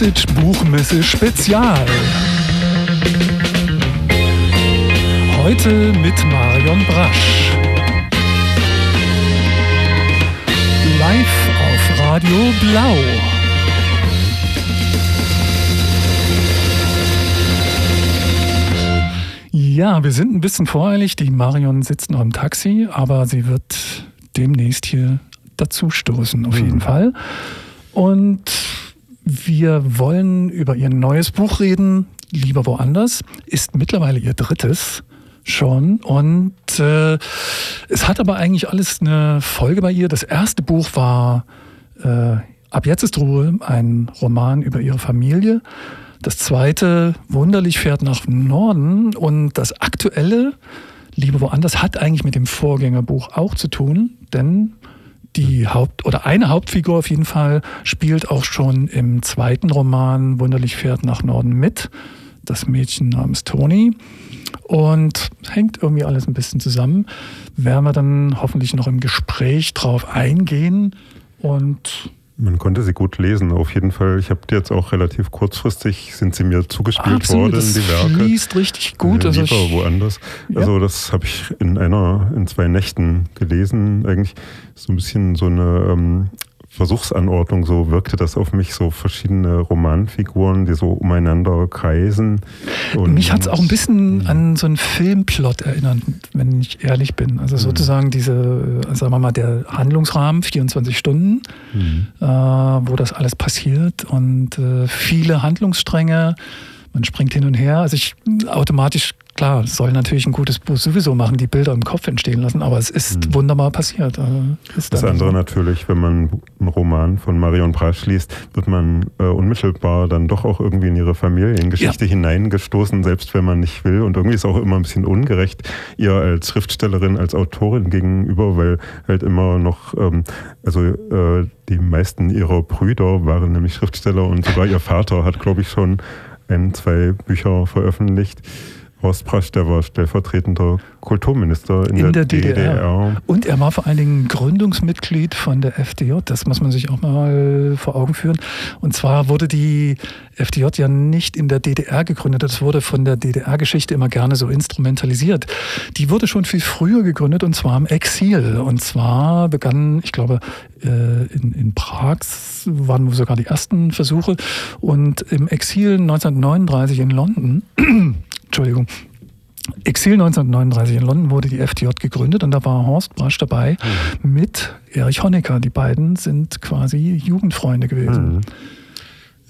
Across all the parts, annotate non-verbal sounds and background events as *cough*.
Message Buchmesse Spezial. Heute mit Marion Brasch. Live auf Radio Blau. Ja, wir sind ein bisschen voreilig. Die Marion sitzt noch im Taxi, aber sie wird demnächst hier dazustoßen, auf jeden mhm. Fall. Und wir wollen über ihr neues Buch reden, Lieber woanders, ist mittlerweile ihr drittes schon. Und äh, es hat aber eigentlich alles eine Folge bei ihr. Das erste Buch war äh, Ab jetzt ist Ruhe, ein Roman über ihre Familie. Das zweite, Wunderlich fährt nach Norden. Und das aktuelle, Liebe woanders, hat eigentlich mit dem Vorgängerbuch auch zu tun, denn die Haupt- oder eine Hauptfigur auf jeden Fall spielt auch schon im zweiten Roman Wunderlich fährt nach Norden mit. Das Mädchen namens Toni. Und hängt irgendwie alles ein bisschen zusammen. Werden wir dann hoffentlich noch im Gespräch drauf eingehen. Und man konnte sie gut lesen, auf jeden Fall. Ich habe die jetzt auch relativ kurzfristig, sind sie mir zugespielt Absolut, worden, die Werke. fließt richtig gut. Äh, also ich, woanders. Ja. Also das habe ich in einer, in zwei Nächten gelesen. Eigentlich so ein bisschen so eine ähm, Versuchsanordnung, so wirkte das auf mich, so verschiedene Romanfiguren, die so umeinander kreisen. Und mich hat es auch ein bisschen an so einen Filmplot erinnert, wenn ich ehrlich bin. Also mhm. sozusagen diese, sagen wir mal, der Handlungsrahmen, 24 Stunden, mhm. äh, wo das alles passiert und äh, viele Handlungsstränge man springt hin und her. Also ich automatisch, klar, soll natürlich ein gutes Buch sowieso machen, die Bilder im Kopf entstehen lassen, aber es ist mhm. wunderbar passiert. Also das andere so. natürlich, wenn man einen Roman von Marion Brasch liest, wird man äh, unmittelbar dann doch auch irgendwie in ihre Familiengeschichte ja. hineingestoßen, selbst wenn man nicht will. Und irgendwie ist auch immer ein bisschen ungerecht ihr als Schriftstellerin, als Autorin gegenüber, weil halt immer noch, ähm, also äh, die meisten ihrer Brüder waren nämlich Schriftsteller und sogar ihr Vater hat, glaube ich, schon ein, zwei Bücher veröffentlicht. Horst Prasch, der war stellvertretender Kulturminister in, in der, der DDR. DDR. Und er war vor allen Dingen Gründungsmitglied von der FDJ. Das muss man sich auch mal vor Augen führen. Und zwar wurde die FDJ ja nicht in der DDR gegründet. Das wurde von der DDR-Geschichte immer gerne so instrumentalisiert. Die wurde schon viel früher gegründet und zwar im Exil. Und zwar begann, ich glaube, äh, in, in Prag waren sogar die ersten Versuche. Und im Exil 1939 in London Entschuldigung. Exil 1939 in London wurde die FDJ gegründet und da war Horst Brasch dabei mhm. mit Erich Honecker. Die beiden sind quasi Jugendfreunde gewesen. Mhm.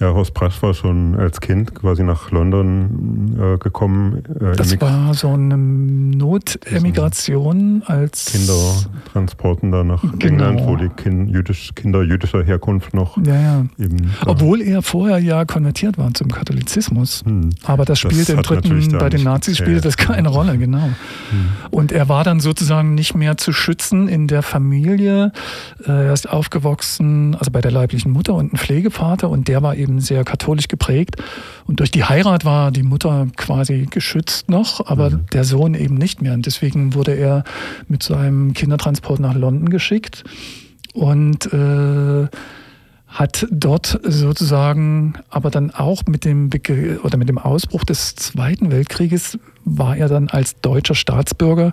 Ja, Horst Brasch war schon als Kind quasi nach London äh, gekommen. Äh, das war so eine Notemigration als Kindertransporten da nach genau. England, wo die kind, jüdisch, Kinder jüdischer Herkunft noch ja, ja. eben. Obwohl er vorher ja konvertiert war zum Katholizismus. Hm. Aber das spielte im dritten, bei den Nazis spielte das keine Rolle, genau. Hm. Und er war dann sozusagen nicht mehr zu schützen in der Familie. Äh, er ist aufgewachsen, also bei der leiblichen Mutter und ein Pflegevater und der war eben eben sehr katholisch geprägt. Und durch die Heirat war die Mutter quasi geschützt noch, aber mhm. der Sohn eben nicht mehr. Und deswegen wurde er mit seinem Kindertransport nach London geschickt und äh, hat dort sozusagen, aber dann auch mit dem Begr oder mit dem Ausbruch des Zweiten Weltkrieges war er dann als deutscher Staatsbürger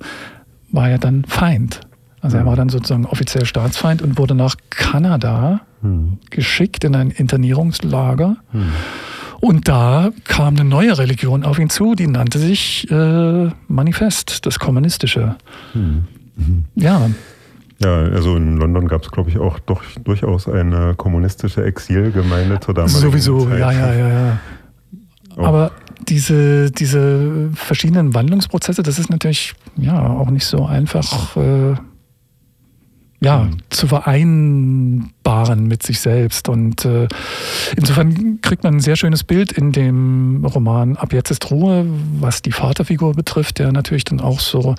war er dann Feind. Also er war dann sozusagen offiziell Staatsfeind und wurde nach Kanada hm. geschickt in ein Internierungslager. Hm. Und da kam eine neue Religion auf ihn zu, die nannte sich äh, Manifest, das Kommunistische. Hm. Mhm. Ja. Ja, also in London gab es, glaube ich, auch doch, durchaus eine kommunistische Exilgemeinde zur damaligen Sowieso, Zeit. ja, ja, ja, ja. Aber diese, diese verschiedenen Wandlungsprozesse, das ist natürlich ja auch nicht so einfach. Äh, ja, mhm. zu vereinbaren mit sich selbst. Und äh, insofern kriegt man ein sehr schönes Bild in dem Roman Ab jetzt ist Ruhe, was die Vaterfigur betrifft, der natürlich dann auch so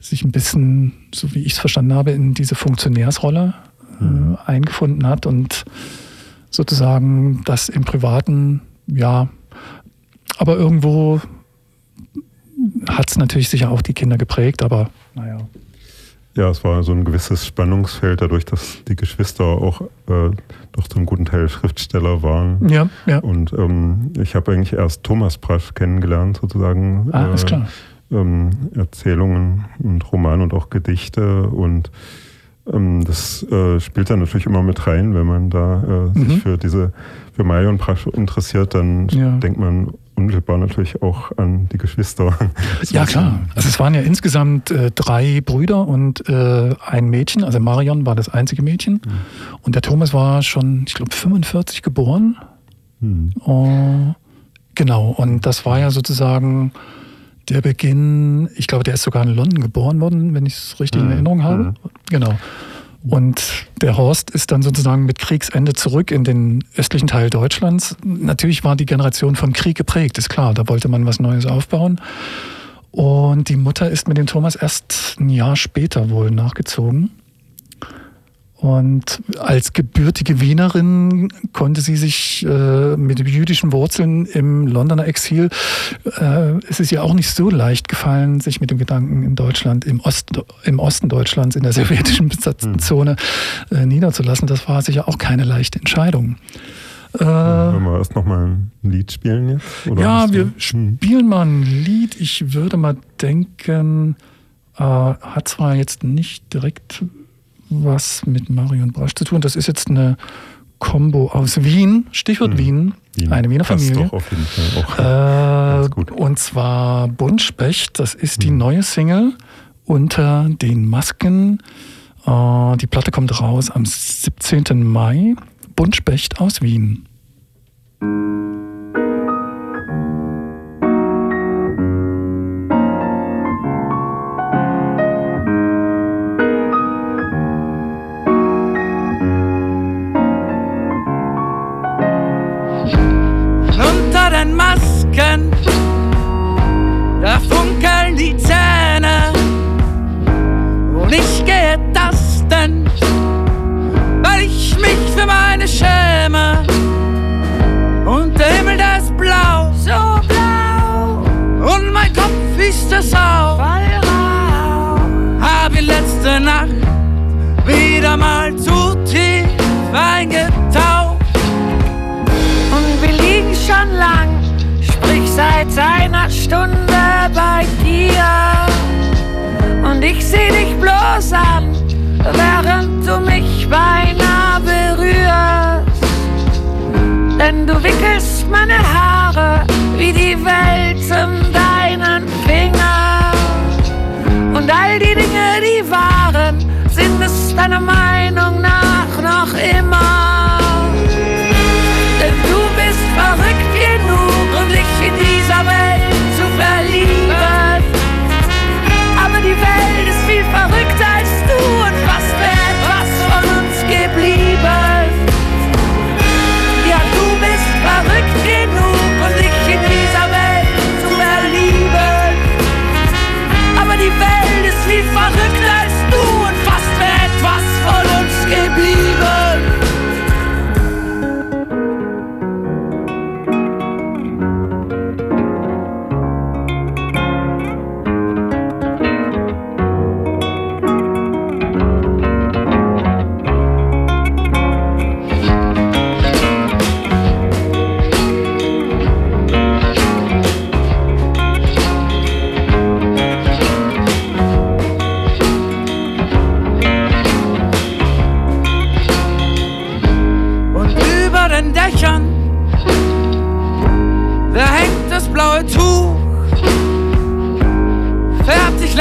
sich ein bisschen, so wie ich es verstanden habe, in diese Funktionärsrolle äh, mhm. eingefunden hat und sozusagen das im Privaten, ja, aber irgendwo hat es natürlich sicher auch die Kinder geprägt, aber naja. Ja, es war so ein gewisses Spannungsfeld, dadurch, dass die Geschwister auch äh, doch zum guten Teil Schriftsteller waren. Ja, ja. Und ähm, ich habe eigentlich erst Thomas Brasch kennengelernt, sozusagen. Ah, ist klar. Ähm, Erzählungen und Romane und auch Gedichte und ähm, das äh, spielt dann natürlich immer mit rein, wenn man da äh, mhm. sich für diese, für Marion Brasch interessiert, dann ja. denkt man unmittelbar natürlich auch an die Geschwister. *laughs* ja, klar. Also es waren ja insgesamt äh, drei Brüder und äh, ein Mädchen. Also Marion war das einzige Mädchen. Mhm. Und der Thomas war schon, ich glaube, 45 geboren. Mhm. Oh, genau. Und das war ja sozusagen der Beginn, ich glaube, der ist sogar in London geboren worden, wenn ich es richtig mhm. in Erinnerung habe. Genau. Und der Horst ist dann sozusagen mit Kriegsende zurück in den östlichen Teil Deutschlands. Natürlich war die Generation vom Krieg geprägt, ist klar. Da wollte man was Neues aufbauen. Und die Mutter ist mit dem Thomas erst ein Jahr später wohl nachgezogen. Und als gebürtige Wienerin konnte sie sich äh, mit jüdischen Wurzeln im Londoner Exil, äh, es ist ihr auch nicht so leicht gefallen, sich mit dem Gedanken in Deutschland, im, Ost, im Osten Deutschlands, in der sowjetischen Besatzungszone äh, niederzulassen. Das war sicher auch keine leichte Entscheidung. Äh, Wollen wir erst nochmal ein Lied spielen jetzt? Oder ja, wir spielen mal ein Lied. Ich würde mal denken, äh, hat zwar jetzt nicht direkt was mit Marion Brasch zu tun. Das ist jetzt eine Combo aus Wien, Stichwort hm. Wien, Wien, eine Wiener Familie. Doch auf jeden Fall auch äh, und zwar Buntspecht, das ist hm. die neue Single unter den Masken. Äh, die Platte kommt raus am 17. Mai. Buntspecht aus Wien.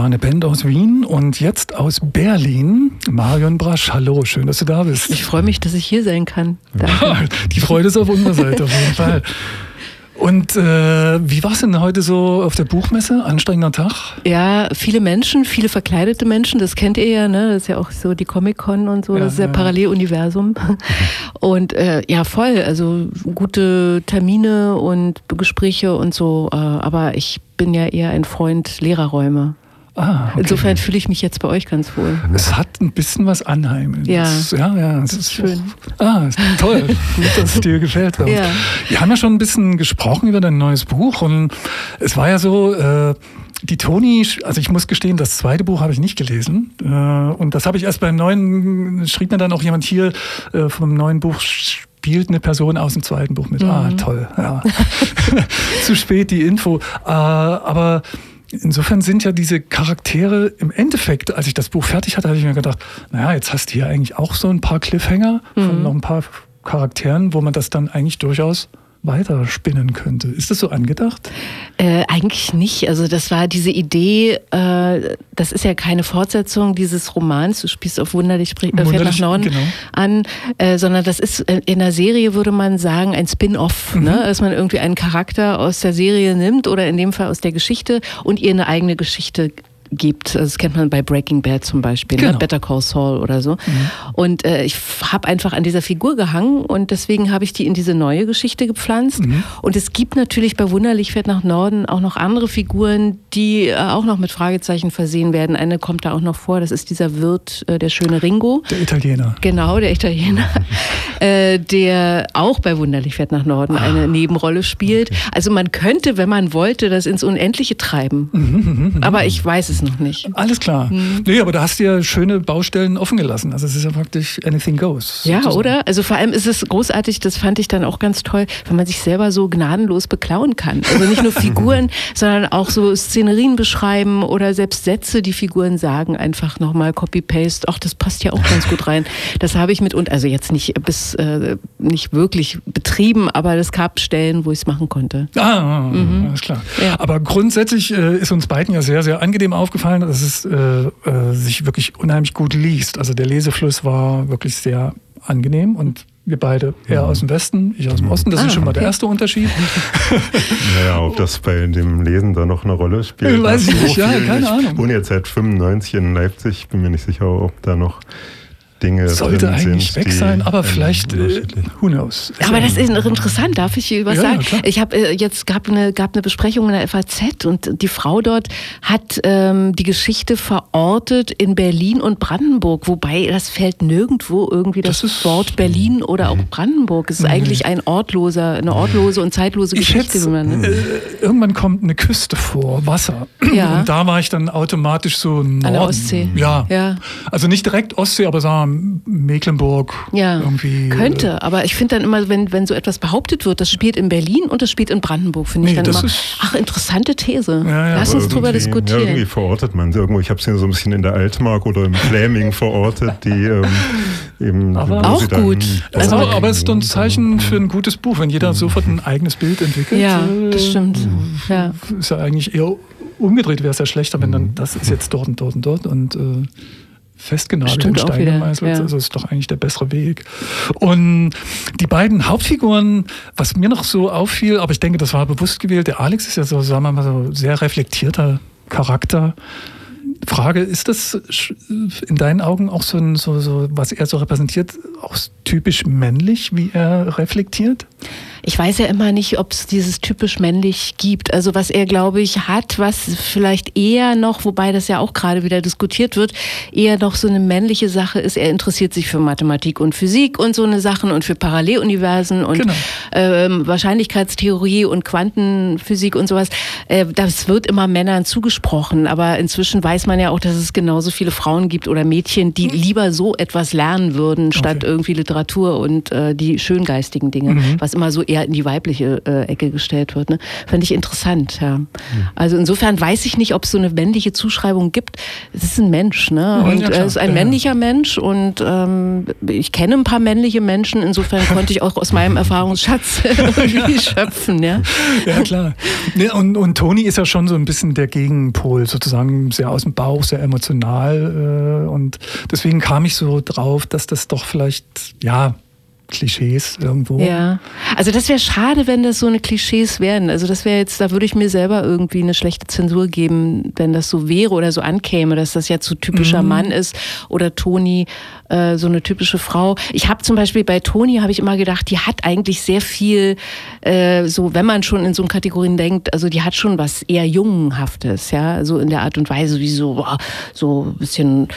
war eine Band aus Wien und jetzt aus Berlin. Marion Brasch, hallo, schön, dass du da bist. Ich freue mich, dass ich hier sein kann. Danke. Die Freude ist auf unserer Seite, auf jeden Fall. Und äh, wie war es denn heute so auf der Buchmesse? Anstrengender Tag? Ja, viele Menschen, viele verkleidete Menschen, das kennt ihr ja, ne? Das ist ja auch so die Comic-Con und so, ja, das ist ja, ja. Paralleluniversum. Und äh, ja, voll, also gute Termine und Gespräche und so, äh, aber ich bin ja eher ein Freund Lehrerräume. Ah, okay. Insofern fühle ich mich jetzt bei euch ganz wohl. Es hat ein bisschen was Anheimelndes. Ja, ja, ja. Es ist, schön. Auch, ah, ist toll. Gut, dass es dir gefällt. Ja. Wir haben ja schon ein bisschen gesprochen über dein neues Buch und es war ja so, äh, die Toni, also ich muss gestehen, das zweite Buch habe ich nicht gelesen. Äh, und das habe ich erst beim neuen, schrieb mir dann auch jemand hier äh, vom neuen Buch, spielt eine Person aus dem zweiten Buch mit. Ah, mhm. Ah, toll. Ja. *laughs* Zu spät die Info. Äh, aber insofern sind ja diese Charaktere im Endeffekt, als ich das Buch fertig hatte, habe ich mir gedacht, naja, jetzt hast du hier eigentlich auch so ein paar Cliffhanger mhm. von noch ein paar Charakteren, wo man das dann eigentlich durchaus weiterspinnen könnte. Ist das so angedacht? Äh, eigentlich nicht. Also das war diese Idee, äh, das ist ja keine Fortsetzung dieses Romans, du spielst auf Wunderlich, äh, Wunderlich nach Norden genau. an, äh, sondern das ist äh, in der Serie, würde man sagen, ein Spin-off, mhm. ne? dass man irgendwie einen Charakter aus der Serie nimmt oder in dem Fall aus der Geschichte und ihr eine eigene Geschichte gibt. Das kennt man bei Breaking Bad zum Beispiel, ne? genau. ne? Better Call Saul oder so. Mhm. Und äh, ich habe einfach an dieser Figur gehangen und deswegen habe ich die in diese neue Geschichte gepflanzt. Mhm. Und es gibt natürlich bei Wunderlich fährt nach Norden auch noch andere Figuren, die äh, auch noch mit Fragezeichen versehen werden. Eine kommt da auch noch vor, das ist dieser Wirt, äh, der schöne Ringo. Der Italiener. Genau, der Italiener, *laughs* äh, der auch bei Wunderlich fährt nach Norden ah. eine Nebenrolle spielt. Okay. Also man könnte, wenn man wollte, das ins Unendliche treiben. Mhm, mhm, mhm. Aber ich weiß es noch nicht. Alles klar. Mhm. Nee, aber da hast du ja schöne Baustellen offen gelassen. Also es ist ja praktisch anything goes. Ja, sozusagen. oder? Also vor allem ist es großartig, das fand ich dann auch ganz toll, wenn man sich selber so gnadenlos beklauen kann. Also nicht nur *laughs* Figuren, sondern auch so Szenerien beschreiben oder selbst Sätze, die Figuren sagen, einfach nochmal Copy-Paste. Ach, das passt ja auch ganz gut rein. Das habe ich mit und also jetzt nicht bis äh, nicht wirklich betrieben, aber es gab Stellen, wo ich es machen konnte. Ah, mhm. alles klar. Ja. Aber grundsätzlich äh, ist uns beiden ja sehr, sehr angenehm aufgefallen dass es äh, äh, sich wirklich unheimlich gut liest. Also der Lesefluss war wirklich sehr angenehm und wir beide eher aus dem Westen, ich aus dem Osten. Das ah, ist schon mal okay. der erste Unterschied. *laughs* Naja, ob das bei dem Lesen da noch eine Rolle spielt. Ich weiß ich nicht, ja, keine Ahnung. Ich wohne jetzt seit 95 in Leipzig, bin mir nicht sicher, ob da noch Dinge Sollte eigentlich sind, weg sein, aber vielleicht, äh, who knows. Aber das ist interessant, darf ich hier was ja, sagen? Ja, ich habe äh, jetzt gab eine, gab eine Besprechung in der FAZ und die Frau dort hat ähm, die Geschichte verortet in Berlin und Brandenburg, wobei das fällt nirgendwo irgendwie das, das Wort Berlin oder auch. Brandenburg. Es ist eigentlich ein ortloser, eine ortlose und zeitlose ich Geschichte. Schätze, man, ne? äh, irgendwann kommt eine Küste vor, Wasser. Ja. Und da war ich dann automatisch so Norden. An der Ostsee. Ja. ja. Also nicht direkt Ostsee, aber sagen Mecklenburg ja, irgendwie. Könnte, äh, aber ich finde dann immer, wenn, wenn so etwas behauptet wird, das spielt in Berlin und das spielt in Brandenburg, finde nee, ich dann immer, ach, interessante These. Ja, ja, Lass uns drüber diskutieren. Ja, irgendwie verortet man irgendwo. Ich habe es ja so ein bisschen in der Altmark oder im Fläming *laughs* verortet, die ähm, eben. Aber auch gut. Also, aber es ist doch ein Zeichen für ein gutes Buch, wenn jeder sofort ein eigenes Bild entwickelt. Ja, das stimmt. Ja. Ist ja eigentlich eher umgedreht, wäre es ja schlechter, wenn dann das ist jetzt dort und dort und dort und äh, festgenagelt in Stein gemeißelt. Ja. Also ist doch eigentlich der bessere Weg. Und die beiden Hauptfiguren, was mir noch so auffiel, aber ich denke, das war bewusst gewählt, der Alex ist ja so, sagen wir mal, so sehr reflektierter Charakter. Frage, ist das in deinen Augen auch so, ein, so, so was er so repräsentiert, auch typisch männlich, wie er reflektiert? Ich weiß ja immer nicht, ob es dieses typisch männlich gibt. Also was er, glaube ich, hat, was vielleicht eher noch, wobei das ja auch gerade wieder diskutiert wird, eher noch so eine männliche Sache ist. Er interessiert sich für Mathematik und Physik und so eine Sachen und für Paralleluniversen und genau. ähm, Wahrscheinlichkeitstheorie und Quantenphysik und sowas. Äh, das wird immer Männern zugesprochen, aber inzwischen weiß man ja auch, dass es genauso viele Frauen gibt oder Mädchen, die hm. lieber so etwas lernen würden, statt okay. irgendwie Literatur und äh, die schöngeistigen Dinge, mhm. was immer so eher in die weibliche äh, Ecke gestellt wird. Ne? Fand ich interessant, ja. Mhm. Also insofern weiß ich nicht, ob es so eine männliche Zuschreibung gibt. Es ist ein Mensch, ne? Und ja, er ist ein männlicher Mensch und ähm, ich kenne ein paar männliche Menschen, insofern *laughs* konnte ich auch aus meinem Erfahrungsschatz *laughs* irgendwie schöpfen, ja. Ja, klar. Ne, und, und Toni ist ja schon so ein bisschen der Gegenpol, sozusagen sehr aus dem Bauch, sehr emotional. Äh, und deswegen kam ich so drauf, dass das doch vielleicht, ja, Klischees irgendwo. Ja, also das wäre schade, wenn das so eine Klischees wären. Also das wäre jetzt, da würde ich mir selber irgendwie eine schlechte Zensur geben, wenn das so wäre oder so ankäme, dass das jetzt so typischer mhm. Mann ist oder Toni äh, so eine typische Frau. Ich habe zum Beispiel bei Toni habe ich immer gedacht, die hat eigentlich sehr viel, äh, so wenn man schon in so Kategorien denkt, also die hat schon was eher Jungenhaftes, ja, so in der Art und Weise, wie so so ein bisschen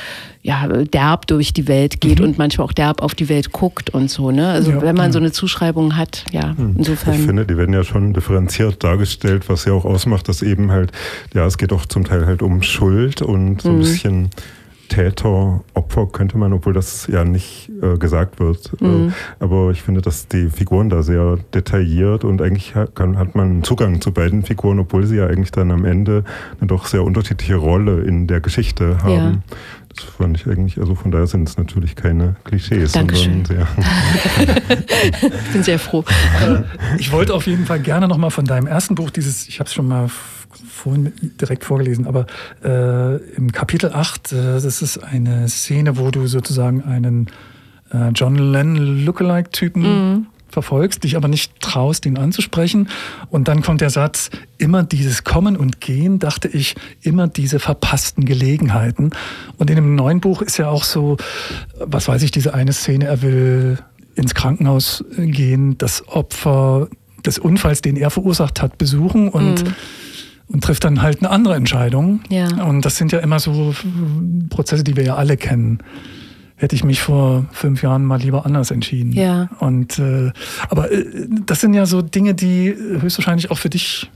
ja, derb durch die Welt geht mhm. und manchmal auch derb auf die Welt guckt und so. Ne? Also ja, wenn man ja. so eine Zuschreibung hat, ja, mhm. insofern. Ich finde, die werden ja schon differenziert dargestellt, was ja auch ausmacht, dass eben halt, ja, es geht auch zum Teil halt um Schuld und so ein mhm. bisschen Täter, Opfer könnte man, obwohl das ja nicht äh, gesagt wird. Äh, mhm. Äh, aber ich finde, dass die Figuren da sehr detailliert und eigentlich hat, kann, hat man Zugang zu beiden Figuren, obwohl sie ja eigentlich dann am Ende eine doch sehr unterschiedliche Rolle in der Geschichte haben. Ja. Das fand ich eigentlich, also von daher sind es natürlich keine Klischees, Dankeschön. sondern sehr. *laughs* ich bin sehr froh. Äh, ich wollte auf jeden Fall gerne nochmal von deinem ersten Buch, dieses, ich habe es schon mal vorhin direkt vorgelesen, aber äh, im Kapitel 8, äh, das ist eine Szene, wo du sozusagen einen äh, John Lennon Lookalike-Typen mhm verfolgst, dich aber nicht traust, ihn anzusprechen. Und dann kommt der Satz, immer dieses Kommen und Gehen, dachte ich, immer diese verpassten Gelegenheiten. Und in dem neuen Buch ist ja auch so, was weiß ich, diese eine Szene, er will ins Krankenhaus gehen, das Opfer des Unfalls, den er verursacht hat, besuchen und mhm und trifft dann halt eine andere Entscheidung. Ja. Und das sind ja immer so Prozesse, die wir ja alle kennen hätte ich mich vor fünf Jahren mal lieber anders entschieden. Ja. Und äh, aber äh, das sind ja so Dinge, die höchstwahrscheinlich auch für dich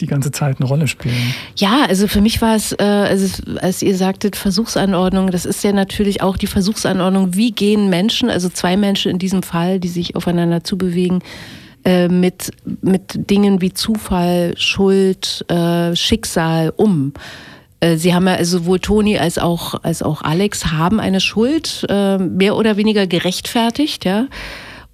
die ganze Zeit eine Rolle spielen. Ja, also für mich war es, äh, also als ihr sagtet, Versuchsanordnung, das ist ja natürlich auch die Versuchsanordnung, wie gehen Menschen, also zwei Menschen in diesem Fall, die sich aufeinander zubewegen, äh, mit, mit Dingen wie Zufall, Schuld, äh, Schicksal um. Äh, sie haben ja sowohl Toni als auch, als auch Alex haben eine Schuld äh, mehr oder weniger gerechtfertigt, ja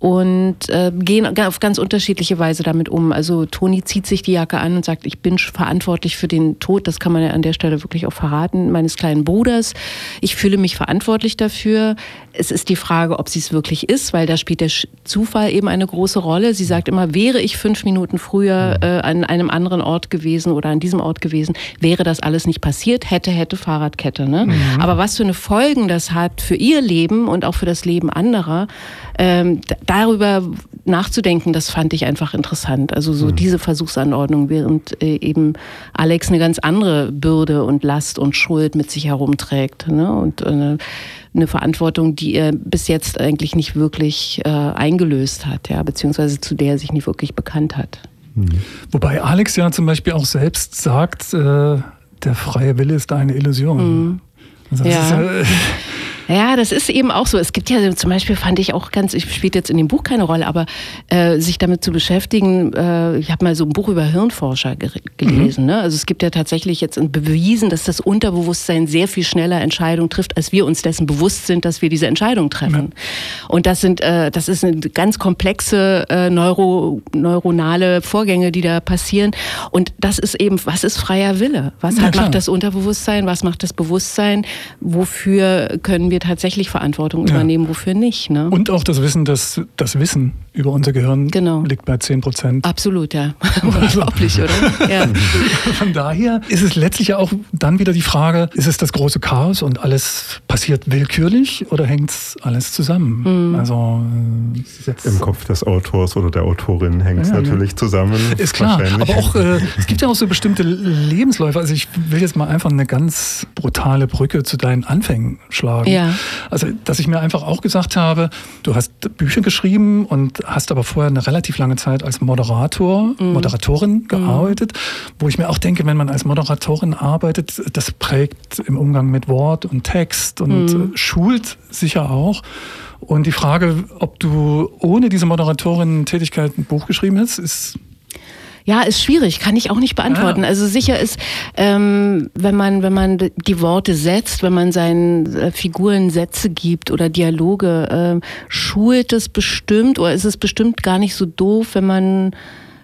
und äh, gehen auf ganz unterschiedliche Weise damit um. Also Toni zieht sich die Jacke an und sagt, ich bin verantwortlich für den Tod, das kann man ja an der Stelle wirklich auch verraten, meines kleinen Bruders. Ich fühle mich verantwortlich dafür. Es ist die Frage, ob sie es wirklich ist, weil da spielt der Zufall eben eine große Rolle. Sie sagt immer, wäre ich fünf Minuten früher äh, an einem anderen Ort gewesen oder an diesem Ort gewesen, wäre das alles nicht passiert, hätte, hätte Fahrradkette. Ne? Mhm. Aber was für eine Folgen das hat für ihr Leben und auch für das Leben anderer, ähm, darüber nachzudenken, das fand ich einfach interessant. Also so mhm. diese Versuchsanordnung, während äh, eben Alex eine ganz andere Bürde und Last und Schuld mit sich herumträgt. Ne? Und äh, eine Verantwortung, die er bis jetzt eigentlich nicht wirklich äh, eingelöst hat, ja, beziehungsweise zu der er sich nicht wirklich bekannt hat. Mhm. Wobei Alex ja zum Beispiel auch selbst sagt, äh, der freie Wille ist eine Illusion. Mhm. Also ja. Ist, ja, das ist eben auch so. Es gibt ja zum Beispiel, fand ich auch ganz, ich spielt jetzt in dem Buch keine Rolle, aber äh, sich damit zu beschäftigen, äh, ich habe mal so ein Buch über Hirnforscher gelesen. Mhm. Ne? Also es gibt ja tatsächlich jetzt bewiesen, dass das Unterbewusstsein sehr viel schneller Entscheidungen trifft, als wir uns dessen bewusst sind, dass wir diese Entscheidung treffen. Mhm. Und das sind, äh, das ist eine ganz komplexe äh, neuro, neuronale Vorgänge, die da passieren. Und das ist eben, was ist freier Wille? Was ja, macht das Unterbewusstsein? Was macht das Bewusstsein? Wofür können wir tatsächlich Verantwortung ja. übernehmen, wofür nicht. Ne? Und auch das Wissen, dass das Wissen über unser Gehirn genau. liegt bei 10 Prozent. Absolut, ja. *laughs* *laughs* Unglaublich, oder? Ja. *laughs* Von daher ist es letztlich ja auch dann wieder die Frage, ist es das große Chaos und alles passiert willkürlich oder hängt es alles zusammen? Mhm. Also äh, Im Kopf des Autors oder der Autorin hängt es ja, natürlich ja. zusammen. Ist klar, aber auch äh, es gibt ja auch so bestimmte Lebensläufe. Also ich will jetzt mal einfach eine ganz brutale Brücke zu deinen Anfängen schlagen. Ja. Ja. Also, dass ich mir einfach auch gesagt habe, du hast Bücher geschrieben und hast aber vorher eine relativ lange Zeit als Moderator, mhm. Moderatorin mhm. gearbeitet, mhm. wo ich mir auch denke, wenn man als Moderatorin arbeitet, das prägt im Umgang mit Wort und Text und mhm. schult sicher auch. Und die Frage, ob du ohne diese Moderatorin-Tätigkeit ein Buch geschrieben hast, ist ja, ist schwierig, kann ich auch nicht beantworten. Ja. Also sicher ist, ähm, wenn man wenn man die Worte setzt, wenn man seinen äh, Figuren Sätze gibt oder Dialoge, äh, schult es bestimmt oder ist es bestimmt gar nicht so doof, wenn man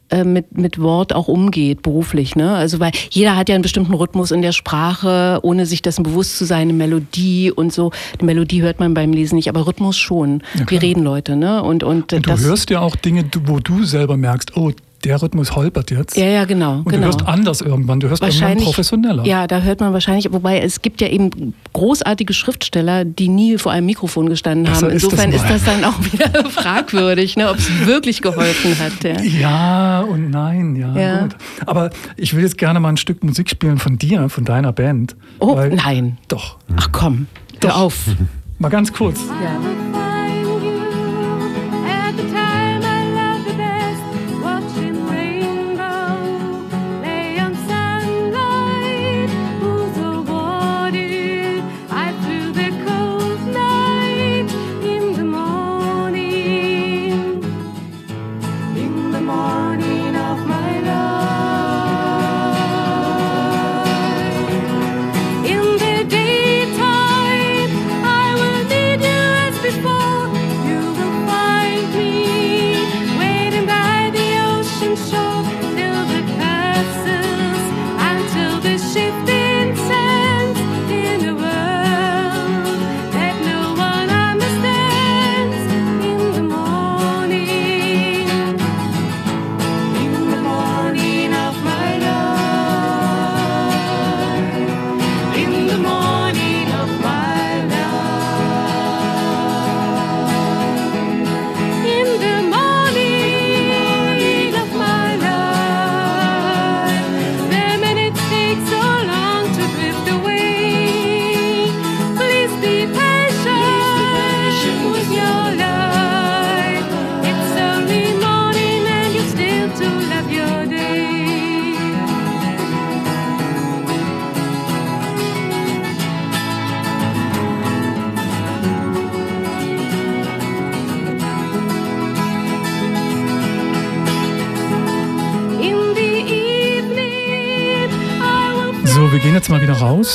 äh, mit, mit Wort auch umgeht, beruflich. Ne? Also weil jeder hat ja einen bestimmten Rhythmus in der Sprache, ohne sich dessen bewusst zu sein, eine Melodie und so. Die Melodie hört man beim Lesen nicht, aber Rhythmus schon. Ja, Wir reden Leute, ne? Und, und, und du hörst ja auch Dinge, wo du selber merkst, oh, der Rhythmus holpert jetzt. Ja, ja, genau. Und genau. du hörst anders irgendwann, du hörst irgendwann professioneller. Ja, da hört man wahrscheinlich, wobei es gibt ja eben großartige Schriftsteller, die nie vor einem Mikrofon gestanden haben. Insofern ist das, ist das, dann auch wieder *laughs* fragwürdig, ne, ob es wirklich geholfen hat. Ja. ja, und nein, ja, ja. Gut. Aber ich will jetzt gerne mal ein Stück Musik spielen von dir, von deiner Band. Oh, nein. Doch. Ach komm, hör auf. Mal ganz kurz. Ja.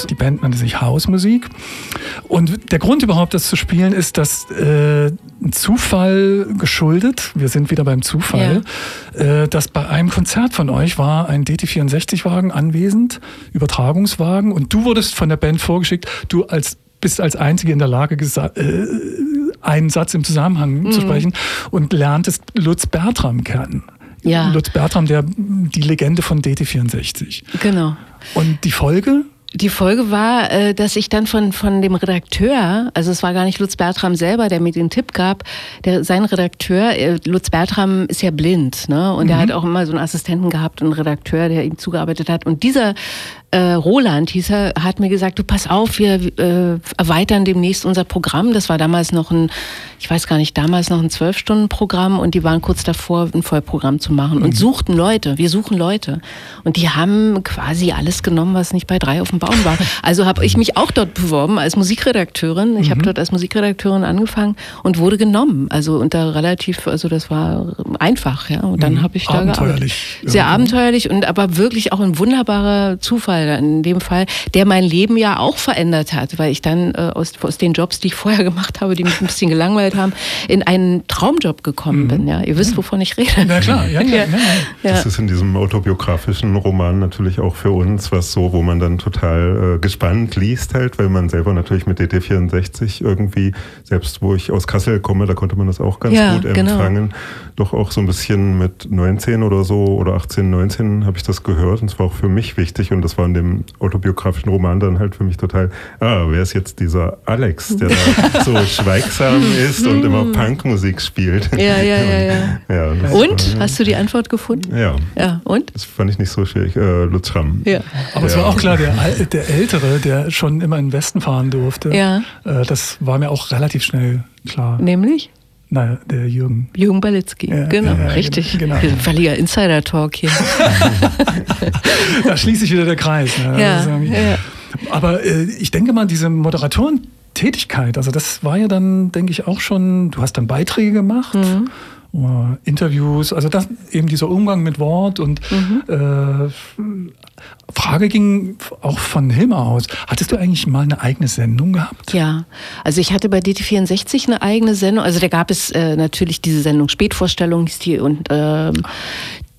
Die Band nannte sich Hausmusik. Und der Grund überhaupt, das zu spielen, ist, dass äh, ein Zufall geschuldet, wir sind wieder beim Zufall, ja. äh, dass bei einem Konzert von euch war ein DT64-Wagen anwesend, Übertragungswagen, und du wurdest von der Band vorgeschickt, du als bist als Einzige in der Lage, äh, einen Satz im Zusammenhang mhm. zu sprechen und lerntest Lutz Bertram kennen. Ja. Lutz Bertram, der, die Legende von DT64. Genau. Und die Folge? Die Folge war, äh, dass ich dann von, von dem Redakteur, also es war gar nicht Lutz Bertram selber, der mir den Tipp gab, der, sein Redakteur, äh, Lutz Bertram ist ja blind, ne? Und mhm. er hat auch immer so einen Assistenten gehabt, einen Redakteur, der ihm zugearbeitet hat. Und dieser äh, Roland hieß er, hat mir gesagt, du pass auf, wir äh, erweitern demnächst unser Programm. Das war damals noch ein, ich weiß gar nicht, damals noch ein Zwölf-Stunden-Programm und die waren kurz davor, ein Vollprogramm zu machen und mhm. suchten Leute. Wir suchen Leute. Und die haben quasi alles genommen, was nicht bei drei auf dem Baum war. Also habe ich mich auch dort beworben als Musikredakteurin. Ich mhm. habe dort als Musikredakteurin angefangen und wurde genommen. Also unter relativ, also das war einfach, ja. Und dann mhm. habe ich da gearbeitet. Sehr abenteuerlich und aber wirklich auch ein wunderbarer Zufall Zufall in dem Fall, der mein Leben ja auch verändert hat, weil ich dann äh, aus, aus den Jobs, die ich vorher gemacht habe, die mich ein bisschen gelangweilt haben, in einen Traumjob gekommen mhm. bin. Ja, ihr wisst, wovon ich rede. Na klar, ja, klar. Ja. Das ist in diesem autobiografischen Roman natürlich auch für uns was so, wo man dann total äh, gespannt liest halt, weil man selber natürlich mit DT64 irgendwie, selbst wo ich aus Kassel komme, da konnte man das auch ganz ja, gut genau. empfangen. Genau. Doch auch so ein bisschen mit 19 oder so oder 18, 19 habe ich das gehört und es war auch für mich wichtig und das war in dem autobiografischen Roman dann halt für mich total, ah, wer ist jetzt dieser Alex, der da *laughs* so schweigsam ist und immer Punkmusik spielt. Ja, ja, ja, ja. *laughs* ja und? War, Hast du die Antwort gefunden? Ja. Ja, und? Das fand ich nicht so schwierig. Äh, Lutz Schramm. Ja. Aber es war auch klar, der, der Ältere, der schon immer in den Westen fahren durfte, ja. Äh, das war mir auch relativ schnell klar. Nämlich? Naja, der Jürgen. Jürgen Balitzki, ja, genau, ja, richtig. Genau. *laughs* Völliger Insider-Talk hier. *laughs* da schließt sich wieder der Kreis. Ne? Ja, also, ja. Aber äh, ich denke mal, diese Moderatorentätigkeit, also das war ja dann, denke ich, auch schon, du hast dann Beiträge gemacht. Mhm. Interviews, also das, eben dieser Umgang mit Wort und mhm. äh, Frage ging auch von Hilma aus. Hattest du eigentlich mal eine eigene Sendung gehabt? Ja, also ich hatte bei DT64 eine eigene Sendung. Also da gab es äh, natürlich diese Sendung Spätvorstellung hieß die und äh,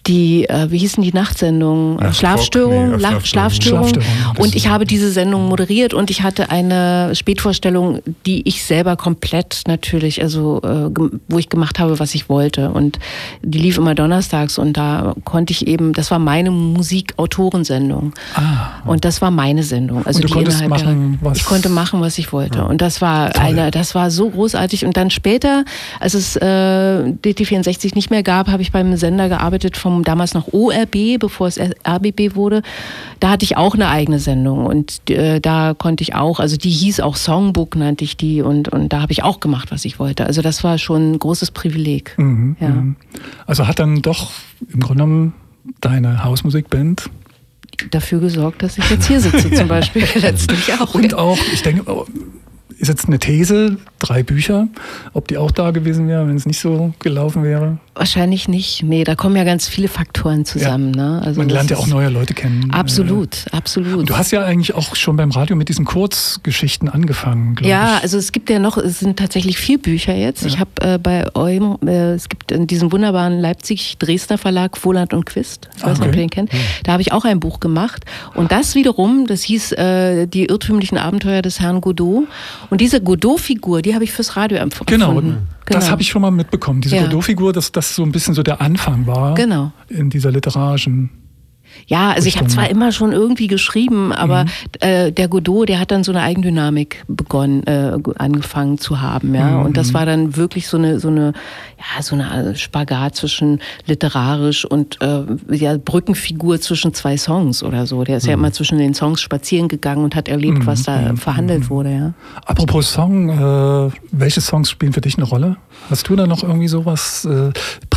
die, äh, wie hießen die Nachtsendungen? Ach, Schlafstörung, nee, Schlafstörung. Schlafstörung. Schlafstörung. Und ich habe diese Sendung moderiert und ich hatte eine Spätvorstellung, die ich selber komplett natürlich, also äh, wo ich gemacht habe, was ich wollte. Und die lief immer donnerstags und da konnte ich eben, das war meine Musikautorensendung. Ah. Und das war meine Sendung. Also und du die Inhalte, machen, was ich konnte machen, was ich wollte. Ja. Und das war Toll. eine, das war so großartig. Und dann später, als es äh, DT64 nicht mehr gab, habe ich beim Sender gearbeitet vom vom damals noch ORB, bevor es RBB wurde, da hatte ich auch eine eigene Sendung und äh, da konnte ich auch, also die hieß auch Songbook, nannte ich die und, und da habe ich auch gemacht, was ich wollte. Also das war schon ein großes Privileg. Mhm, ja. Mhm. Also hat dann doch im Grunde genommen deine Hausmusikband dafür gesorgt, dass ich jetzt hier sitze zum *laughs* Beispiel letztlich auch. Und auch, ich denke, ist jetzt eine These, drei Bücher, ob die auch da gewesen wären, wenn es nicht so gelaufen wäre? Wahrscheinlich nicht. Nee, da kommen ja ganz viele Faktoren zusammen. Ja. Ne? Also Man lernt ja auch neue Leute kennen. Absolut, absolut. Und du hast ja eigentlich auch schon beim Radio mit diesen Kurzgeschichten angefangen, glaube ja, ich. Ja, also es gibt ja noch, es sind tatsächlich vier Bücher jetzt. Ja. Ich habe äh, bei eurem, äh, es gibt in diesem wunderbaren Leipzig-Dresdner Verlag Wohland und Quist, ich weiß nicht, ob ihr den kennt, da habe ich auch ein Buch gemacht. Und das wiederum, das hieß äh, Die irrtümlichen Abenteuer des Herrn Godot. Und diese Godot-Figur, die habe ich fürs Radio empfunden. Genau, genau. das habe ich schon mal mitbekommen. Diese ja. Godot-Figur, dass das so ein bisschen so der Anfang war genau. in dieser literarischen ja, also ich habe zwar immer schon irgendwie geschrieben, aber mhm. äh, der Godot, der hat dann so eine Eigendynamik begonnen, äh, angefangen zu haben, ja. Mhm. Und das war dann wirklich so eine, so eine, ja, so eine Spagat zwischen literarisch und äh, ja, Brückenfigur zwischen zwei Songs oder so. Der ist mhm. ja immer zwischen den Songs spazieren gegangen und hat erlebt, mhm. was da mhm. verhandelt wurde, ja. Apropos Song, äh, welche Songs spielen für dich eine Rolle? Hast du da noch irgendwie sowas äh,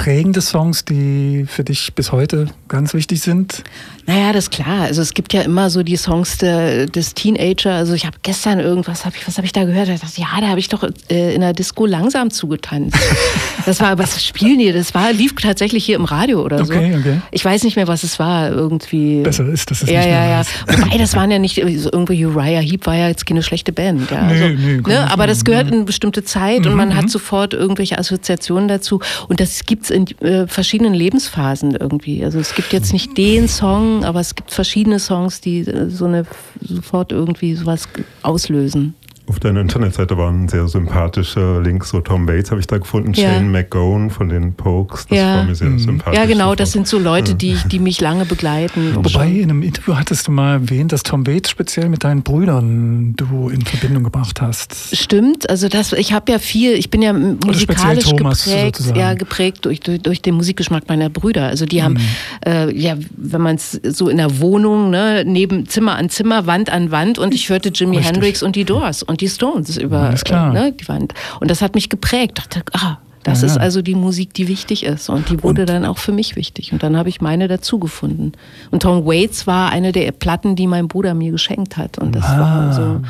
prägende Songs, die für dich bis heute ganz wichtig sind? Naja, das ist klar. Also es gibt ja immer so die Songs de, des Teenager. Also ich habe gestern irgendwas, hab ich, was habe ich da gehört? Ich dachte, ja, da habe ich doch äh, in der Disco langsam zugetanzt. *laughs* das war, was spielen die? Das war, lief tatsächlich hier im Radio oder so. Okay, okay. Ich weiß nicht mehr, was es war. Irgendwie. Besser ist, das ist ja, nicht ja, ja. Wobei, das waren ja nicht, so irgendwie Uriah Heep war ja jetzt keine schlechte Band. Ja. Also, nee, nee, ne? Aber das gehört in eine bestimmte Zeit mhm, und man hat mhm. sofort irgendwelche Assoziationen dazu. Und das gibt es in äh, verschiedenen Lebensphasen irgendwie. Also es gibt jetzt nicht den Song, aber es gibt verschiedene Songs, die äh, so eine sofort irgendwie sowas auslösen. Auf deiner Internetseite waren sehr sympathische Links, so Tom Bates habe ich da gefunden, ja. Shane McGowan von den Pokes, das ja. war mir sehr mhm. sympathisch. Ja, genau, das sind so Leute, die, die mich lange begleiten. Wobei, in einem Interview hattest du mal erwähnt, dass Tom Bates speziell mit deinen Brüdern du in Verbindung gebracht hast. Stimmt, also das, ich habe ja viel, ich bin ja musikalisch geprägt, ja, geprägt durch, durch, durch, den Musikgeschmack meiner Brüder. Also die haben, mhm. äh, ja, wenn man es so in der Wohnung, ne, neben Zimmer an Zimmer, Wand an Wand und ich hörte Jimi Richtig. Hendrix und die Doors. Und und die Stones über äh, ne, die Wand. Und das hat mich geprägt. Ich dachte, ah, das ja, ist also die Musik, die wichtig ist. Und die wurde und dann auch für mich wichtig. Und dann habe ich meine dazu gefunden. Und Tom Waits war eine der Platten, die mein Bruder mir geschenkt hat. Und das ah. war so.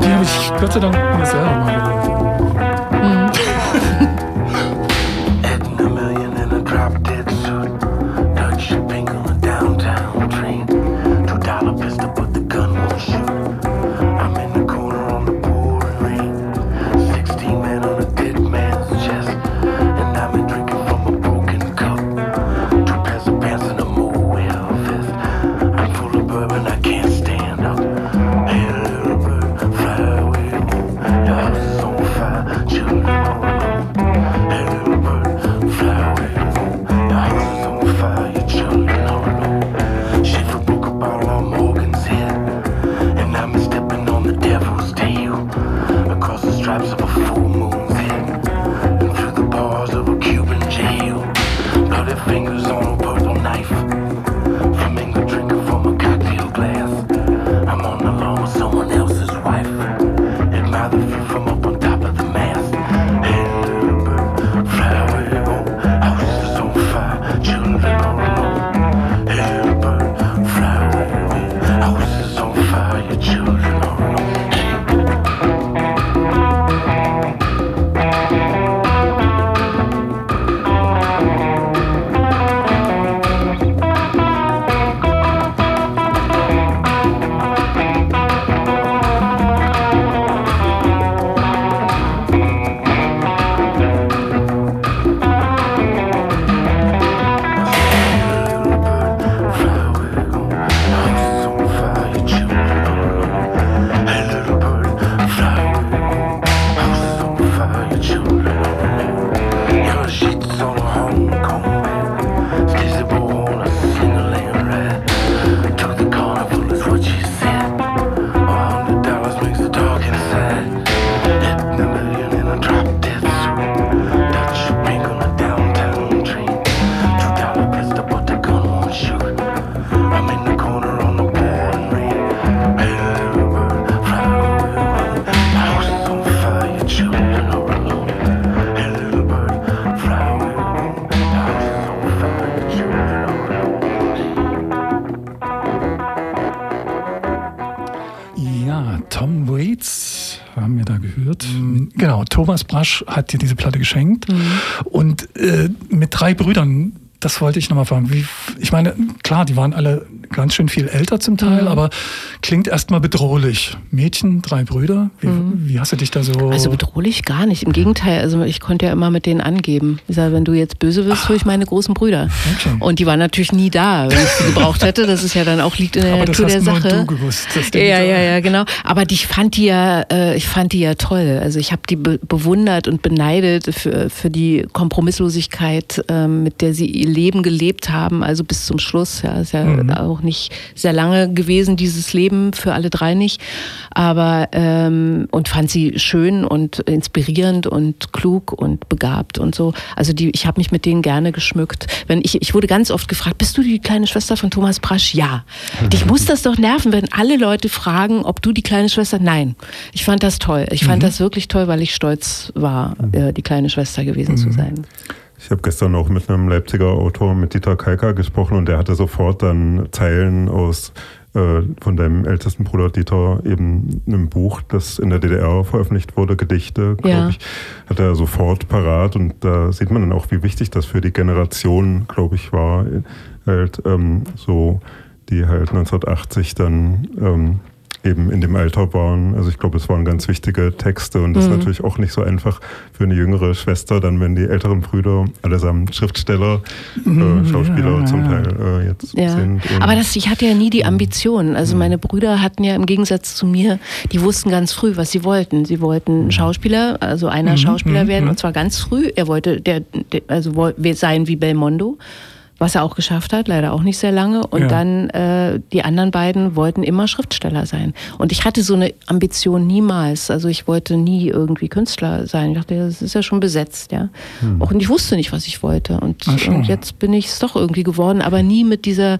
Die habe ich Gott sei Dank mir selber mal Genau, Thomas Brasch hat dir diese Platte geschenkt. Mhm. Und äh, mit drei Brüdern das wollte ich nochmal fragen. Wie, ich meine, klar, die waren alle ganz schön viel älter zum Teil, mhm. aber klingt erstmal bedrohlich. Mädchen, drei Brüder, wie, mhm. wie, hast du dich da so. Also bedrohlich gar nicht. Im Gegenteil, also ich konnte ja immer mit denen angeben. Ich sage, wenn du jetzt böse wirst, hole ich meine großen Brüder. Okay. Und die waren natürlich nie da, wenn ich sie gebraucht hätte. Das ist ja dann auch liegt in der aber Natur das hast der Sache. Nur du gewusst, dass die ja, ja, ja, genau. Aber ich fand die ja, äh, ich fand die ja toll. Also ich habe die be bewundert und beneidet für, für die Kompromisslosigkeit, äh, mit der sie Leben gelebt haben, also bis zum Schluss. Ja, ist ja mhm. auch nicht sehr lange gewesen, dieses Leben, für alle drei nicht. Aber ähm, und fand sie schön und inspirierend und klug und begabt und so. Also die, ich habe mich mit denen gerne geschmückt. Wenn ich, ich wurde ganz oft gefragt, bist du die kleine Schwester von Thomas Prasch? Ja. Dich muss das doch nerven, wenn alle Leute fragen, ob du die kleine Schwester. Nein. Ich fand das toll. Ich fand mhm. das wirklich toll, weil ich stolz war, äh, die kleine Schwester gewesen mhm. zu sein. Ich habe gestern auch mit einem Leipziger Autor, mit Dieter Kalker, gesprochen und der hatte sofort dann Zeilen aus äh, von deinem ältesten Bruder Dieter eben einem Buch, das in der DDR veröffentlicht wurde, Gedichte, glaube ja. ich, hat er sofort parat und da sieht man dann auch, wie wichtig das für die Generation, glaube ich, war, halt ähm, so, die halt 1980 dann ähm, eben in dem Alter waren. Also ich glaube, es waren ganz wichtige Texte und das mhm. ist natürlich auch nicht so einfach für eine jüngere Schwester, dann wenn die älteren Brüder allesamt Schriftsteller, äh, mhm. äh, Schauspieler ja, zum Teil äh, jetzt ja. sind. Aber das, ich hatte ja nie die Ambition. Also mhm. meine Brüder hatten ja im Gegensatz zu mir, die wussten ganz früh, was sie wollten. Sie wollten mhm. Schauspieler, also einer mhm. Schauspieler mhm. werden und zwar ganz früh. Er wollte der, der also sein wie Belmondo was er auch geschafft hat, leider auch nicht sehr lange. Und ja. dann äh, die anderen beiden wollten immer Schriftsteller sein. Und ich hatte so eine Ambition niemals. Also ich wollte nie irgendwie Künstler sein. Ich dachte, das ist ja schon besetzt, ja. Hm. Auch und ich wusste nicht, was ich wollte. Und, und jetzt bin ich es doch irgendwie geworden, aber nie mit dieser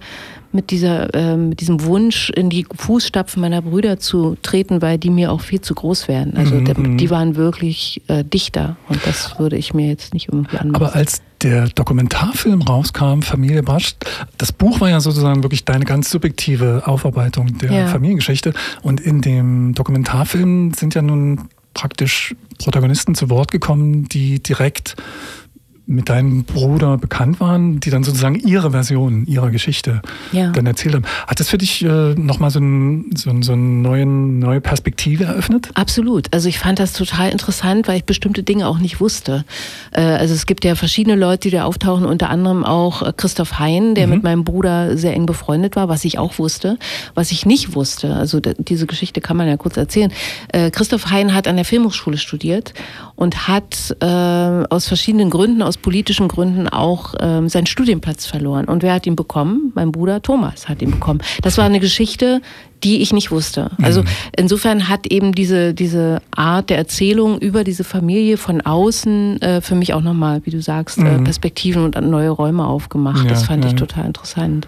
mit dieser, äh, mit diesem Wunsch in die Fußstapfen meiner Brüder zu treten, weil die mir auch viel zu groß wären. Also mhm. der, mhm. die waren wirklich äh, Dichter und das würde ich mir jetzt nicht irgendwie anmachen. Aber als der Dokumentarfilm rauskam, Familie Brasch, das Buch war ja sozusagen wirklich deine ganz subjektive Aufarbeitung der ja. Familiengeschichte und in dem Dokumentarfilm sind ja nun praktisch Protagonisten zu Wort gekommen, die direkt mit deinem Bruder bekannt waren, die dann sozusagen ihre Version ihrer Geschichte ja. dann erzählt haben. Hat das für dich äh, nochmal so, ein, so, so eine neue Perspektive eröffnet? Absolut. Also ich fand das total interessant, weil ich bestimmte Dinge auch nicht wusste. Äh, also es gibt ja verschiedene Leute, die da auftauchen, unter anderem auch äh, Christoph Hein, der mhm. mit meinem Bruder sehr eng befreundet war, was ich auch wusste. Was ich nicht wusste, also diese Geschichte kann man ja kurz erzählen. Äh, Christoph Hein hat an der Filmhochschule studiert und hat äh, aus verschiedenen Gründen, aus politischen Gründen auch ähm, seinen Studienplatz verloren. Und wer hat ihn bekommen? Mein Bruder Thomas hat ihn bekommen. Das war eine Geschichte, die ich nicht wusste. Also mhm. insofern hat eben diese, diese Art der Erzählung über diese Familie von außen äh, für mich auch nochmal, wie du sagst, äh, mhm. Perspektiven und neue Räume aufgemacht. Ja, das fand ja. ich total interessant.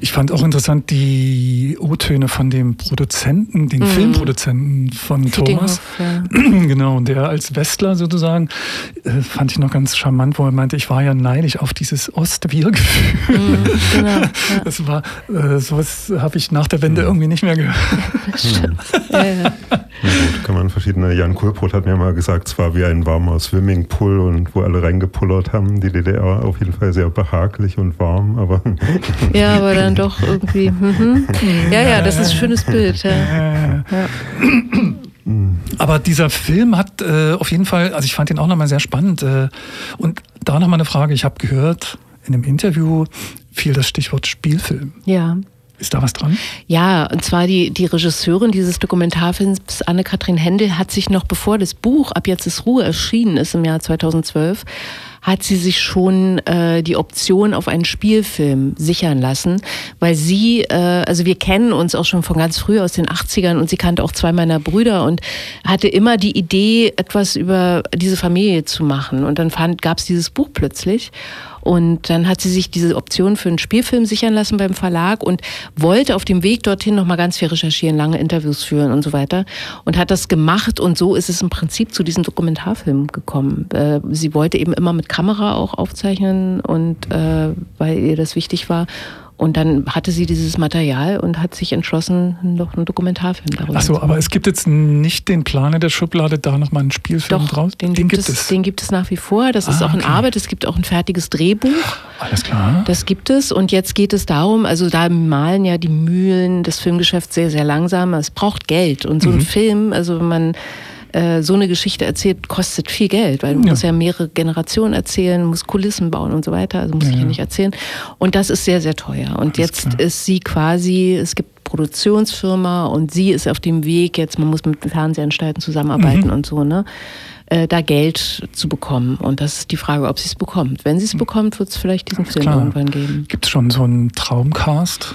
Ich fand auch interessant die O-Töne von dem Produzenten, den mhm. Filmproduzenten von Thomas. Ja. *clears throat* Genau, der als Westler sozusagen, äh, fand ich noch ganz charmant, wo er meinte, ich war ja neidisch auf dieses Ost-Wir-Gefühl. Mhm, genau, ja. *laughs* Das war, äh, sowas habe ich nach der Wende mhm. irgendwie nicht mehr gehört. *laughs* Stimmt. ja, ja. Na gut, kann man verschiedene. Jan Kulbrot hat mir mal gesagt, es war wie ein warmer Swimmingpool und wo alle reingepullert haben. Die DDR auf jeden Fall sehr behaglich und warm, aber. Ja, aber dann doch irgendwie. Mhm. *laughs* Ja, ja, das ist ein schönes Bild. Ja. ja. Aber dieser Film hat äh, auf jeden Fall, also ich fand ihn auch nochmal sehr spannend. Äh, und da nochmal eine Frage, ich habe gehört, in einem Interview fiel das Stichwort Spielfilm. Ja. Ist da was dran? Ja, und zwar die, die Regisseurin dieses Dokumentarfilms, Anne-Kathrin Händel, hat sich noch bevor das Buch Ab jetzt ist Ruhe erschienen ist im Jahr 2012, hat sie sich schon äh, die Option auf einen Spielfilm sichern lassen, weil sie, äh, also wir kennen uns auch schon von ganz früh aus den 80ern und sie kannte auch zwei meiner Brüder und hatte immer die Idee, etwas über diese Familie zu machen. Und dann gab es dieses Buch plötzlich. Und dann hat sie sich diese Option für einen Spielfilm sichern lassen beim Verlag und wollte auf dem Weg dorthin nochmal ganz viel recherchieren, lange Interviews führen und so weiter. Und hat das gemacht und so ist es im Prinzip zu diesem Dokumentarfilm gekommen. Äh, sie wollte eben immer mit Kamera auch aufzeichnen und äh, weil ihr das wichtig war. Und dann hatte sie dieses Material und hat sich entschlossen, noch einen Dokumentarfilm darüber zu machen. Achso, aber es gibt jetzt nicht den Plan in der Schublade, da nochmal einen Spielfilm Doch, draus? Den, den gibt, es, Den gibt es nach wie vor. Das ah, ist auch in Arbeit. Es gibt auch ein fertiges Drehbuch. Alles klar. Das gibt es. Und jetzt geht es darum, also da malen ja die Mühlen des Filmgeschäfts sehr, sehr langsam. Es braucht Geld. Und so mhm. ein Film, also wenn man äh, so eine Geschichte erzählt, kostet viel Geld, weil man ja. muss ja mehrere Generationen erzählen, muss Kulissen bauen und so weiter. Also muss ja, ich ja nicht erzählen. Und das ist sehr, sehr teuer. Und Alles jetzt klar. ist sie quasi, es gibt Produktionsfirma und sie ist auf dem Weg, jetzt man muss mit Fernsehanstalten zusammenarbeiten mhm. und so, ne? Äh, da Geld zu bekommen. Und das ist die Frage, ob sie es bekommt. Wenn sie es mhm. bekommt, wird es vielleicht diesen Film irgendwann geben. Gibt es schon so einen Traumcast?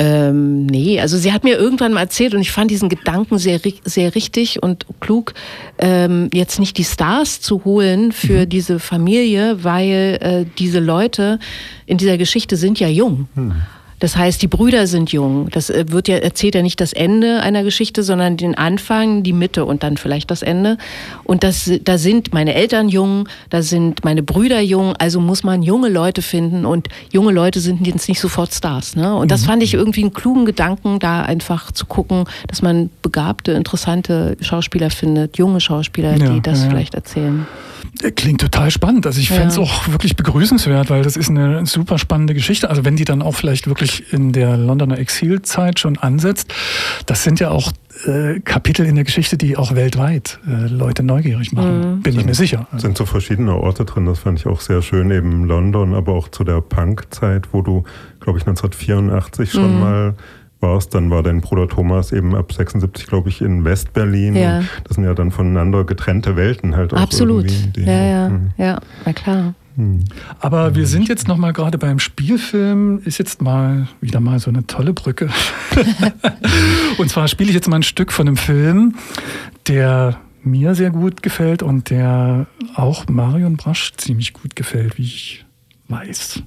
Ähm, nee, also sie hat mir irgendwann mal erzählt und ich fand diesen Gedanken sehr, sehr richtig und klug, ähm, jetzt nicht die Stars zu holen für mhm. diese Familie, weil äh, diese Leute in dieser Geschichte sind ja jung. Mhm. Das heißt, die Brüder sind jung. Das äh, wird ja, erzählt ja nicht das Ende einer Geschichte, sondern den Anfang, die Mitte und dann vielleicht das Ende. Und das, da sind meine Eltern jung, da sind meine Brüder jung, also muss man junge Leute finden und junge Leute sind jetzt nicht sofort Stars. Ne? Und das mhm. fand ich irgendwie einen klugen Gedanken, da einfach zu gucken, dass man begabte, interessante Schauspieler findet, junge Schauspieler, ja, die das ja. vielleicht erzählen. Klingt total spannend. Also ich fände es ja. auch wirklich begrüßenswert, weil das ist eine super spannende Geschichte. Also wenn die dann auch vielleicht wirklich in der Londoner Exilzeit schon ansetzt, das sind ja auch äh, Kapitel in der Geschichte, die auch weltweit äh, Leute neugierig machen, mhm. bin ich mir sicher. Es sind so verschiedene Orte drin, das fand ich auch sehr schön, eben London, aber auch zu der Punk-Zeit, wo du, glaube ich, 1984 schon mhm. mal warst, dann war dein Bruder Thomas eben ab 76, glaube ich, in Westberlin. Ja. Das sind ja dann voneinander getrennte Welten halt auch. Absolut. Ja, ja, hm. ja, na klar. Hm. Aber wir sind jetzt noch mal gerade beim Spielfilm. Ist jetzt mal wieder mal so eine tolle Brücke. *laughs* und zwar spiele ich jetzt mal ein Stück von einem Film, der mir sehr gut gefällt und der auch Marion Brasch ziemlich gut gefällt, wie ich weiß.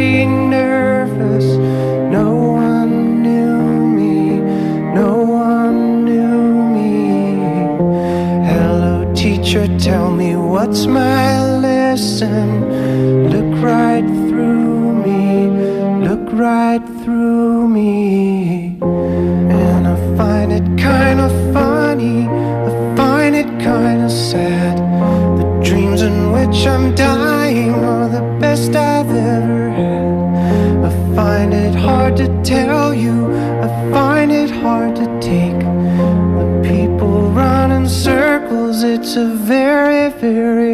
Very nervous. No one knew me, no one knew me. Hello, teacher, tell me what's my lesson. Look right through me, look right through me. And I find it kinda funny, I find it kinda sad. The dreams in which I'm dying it's a very, very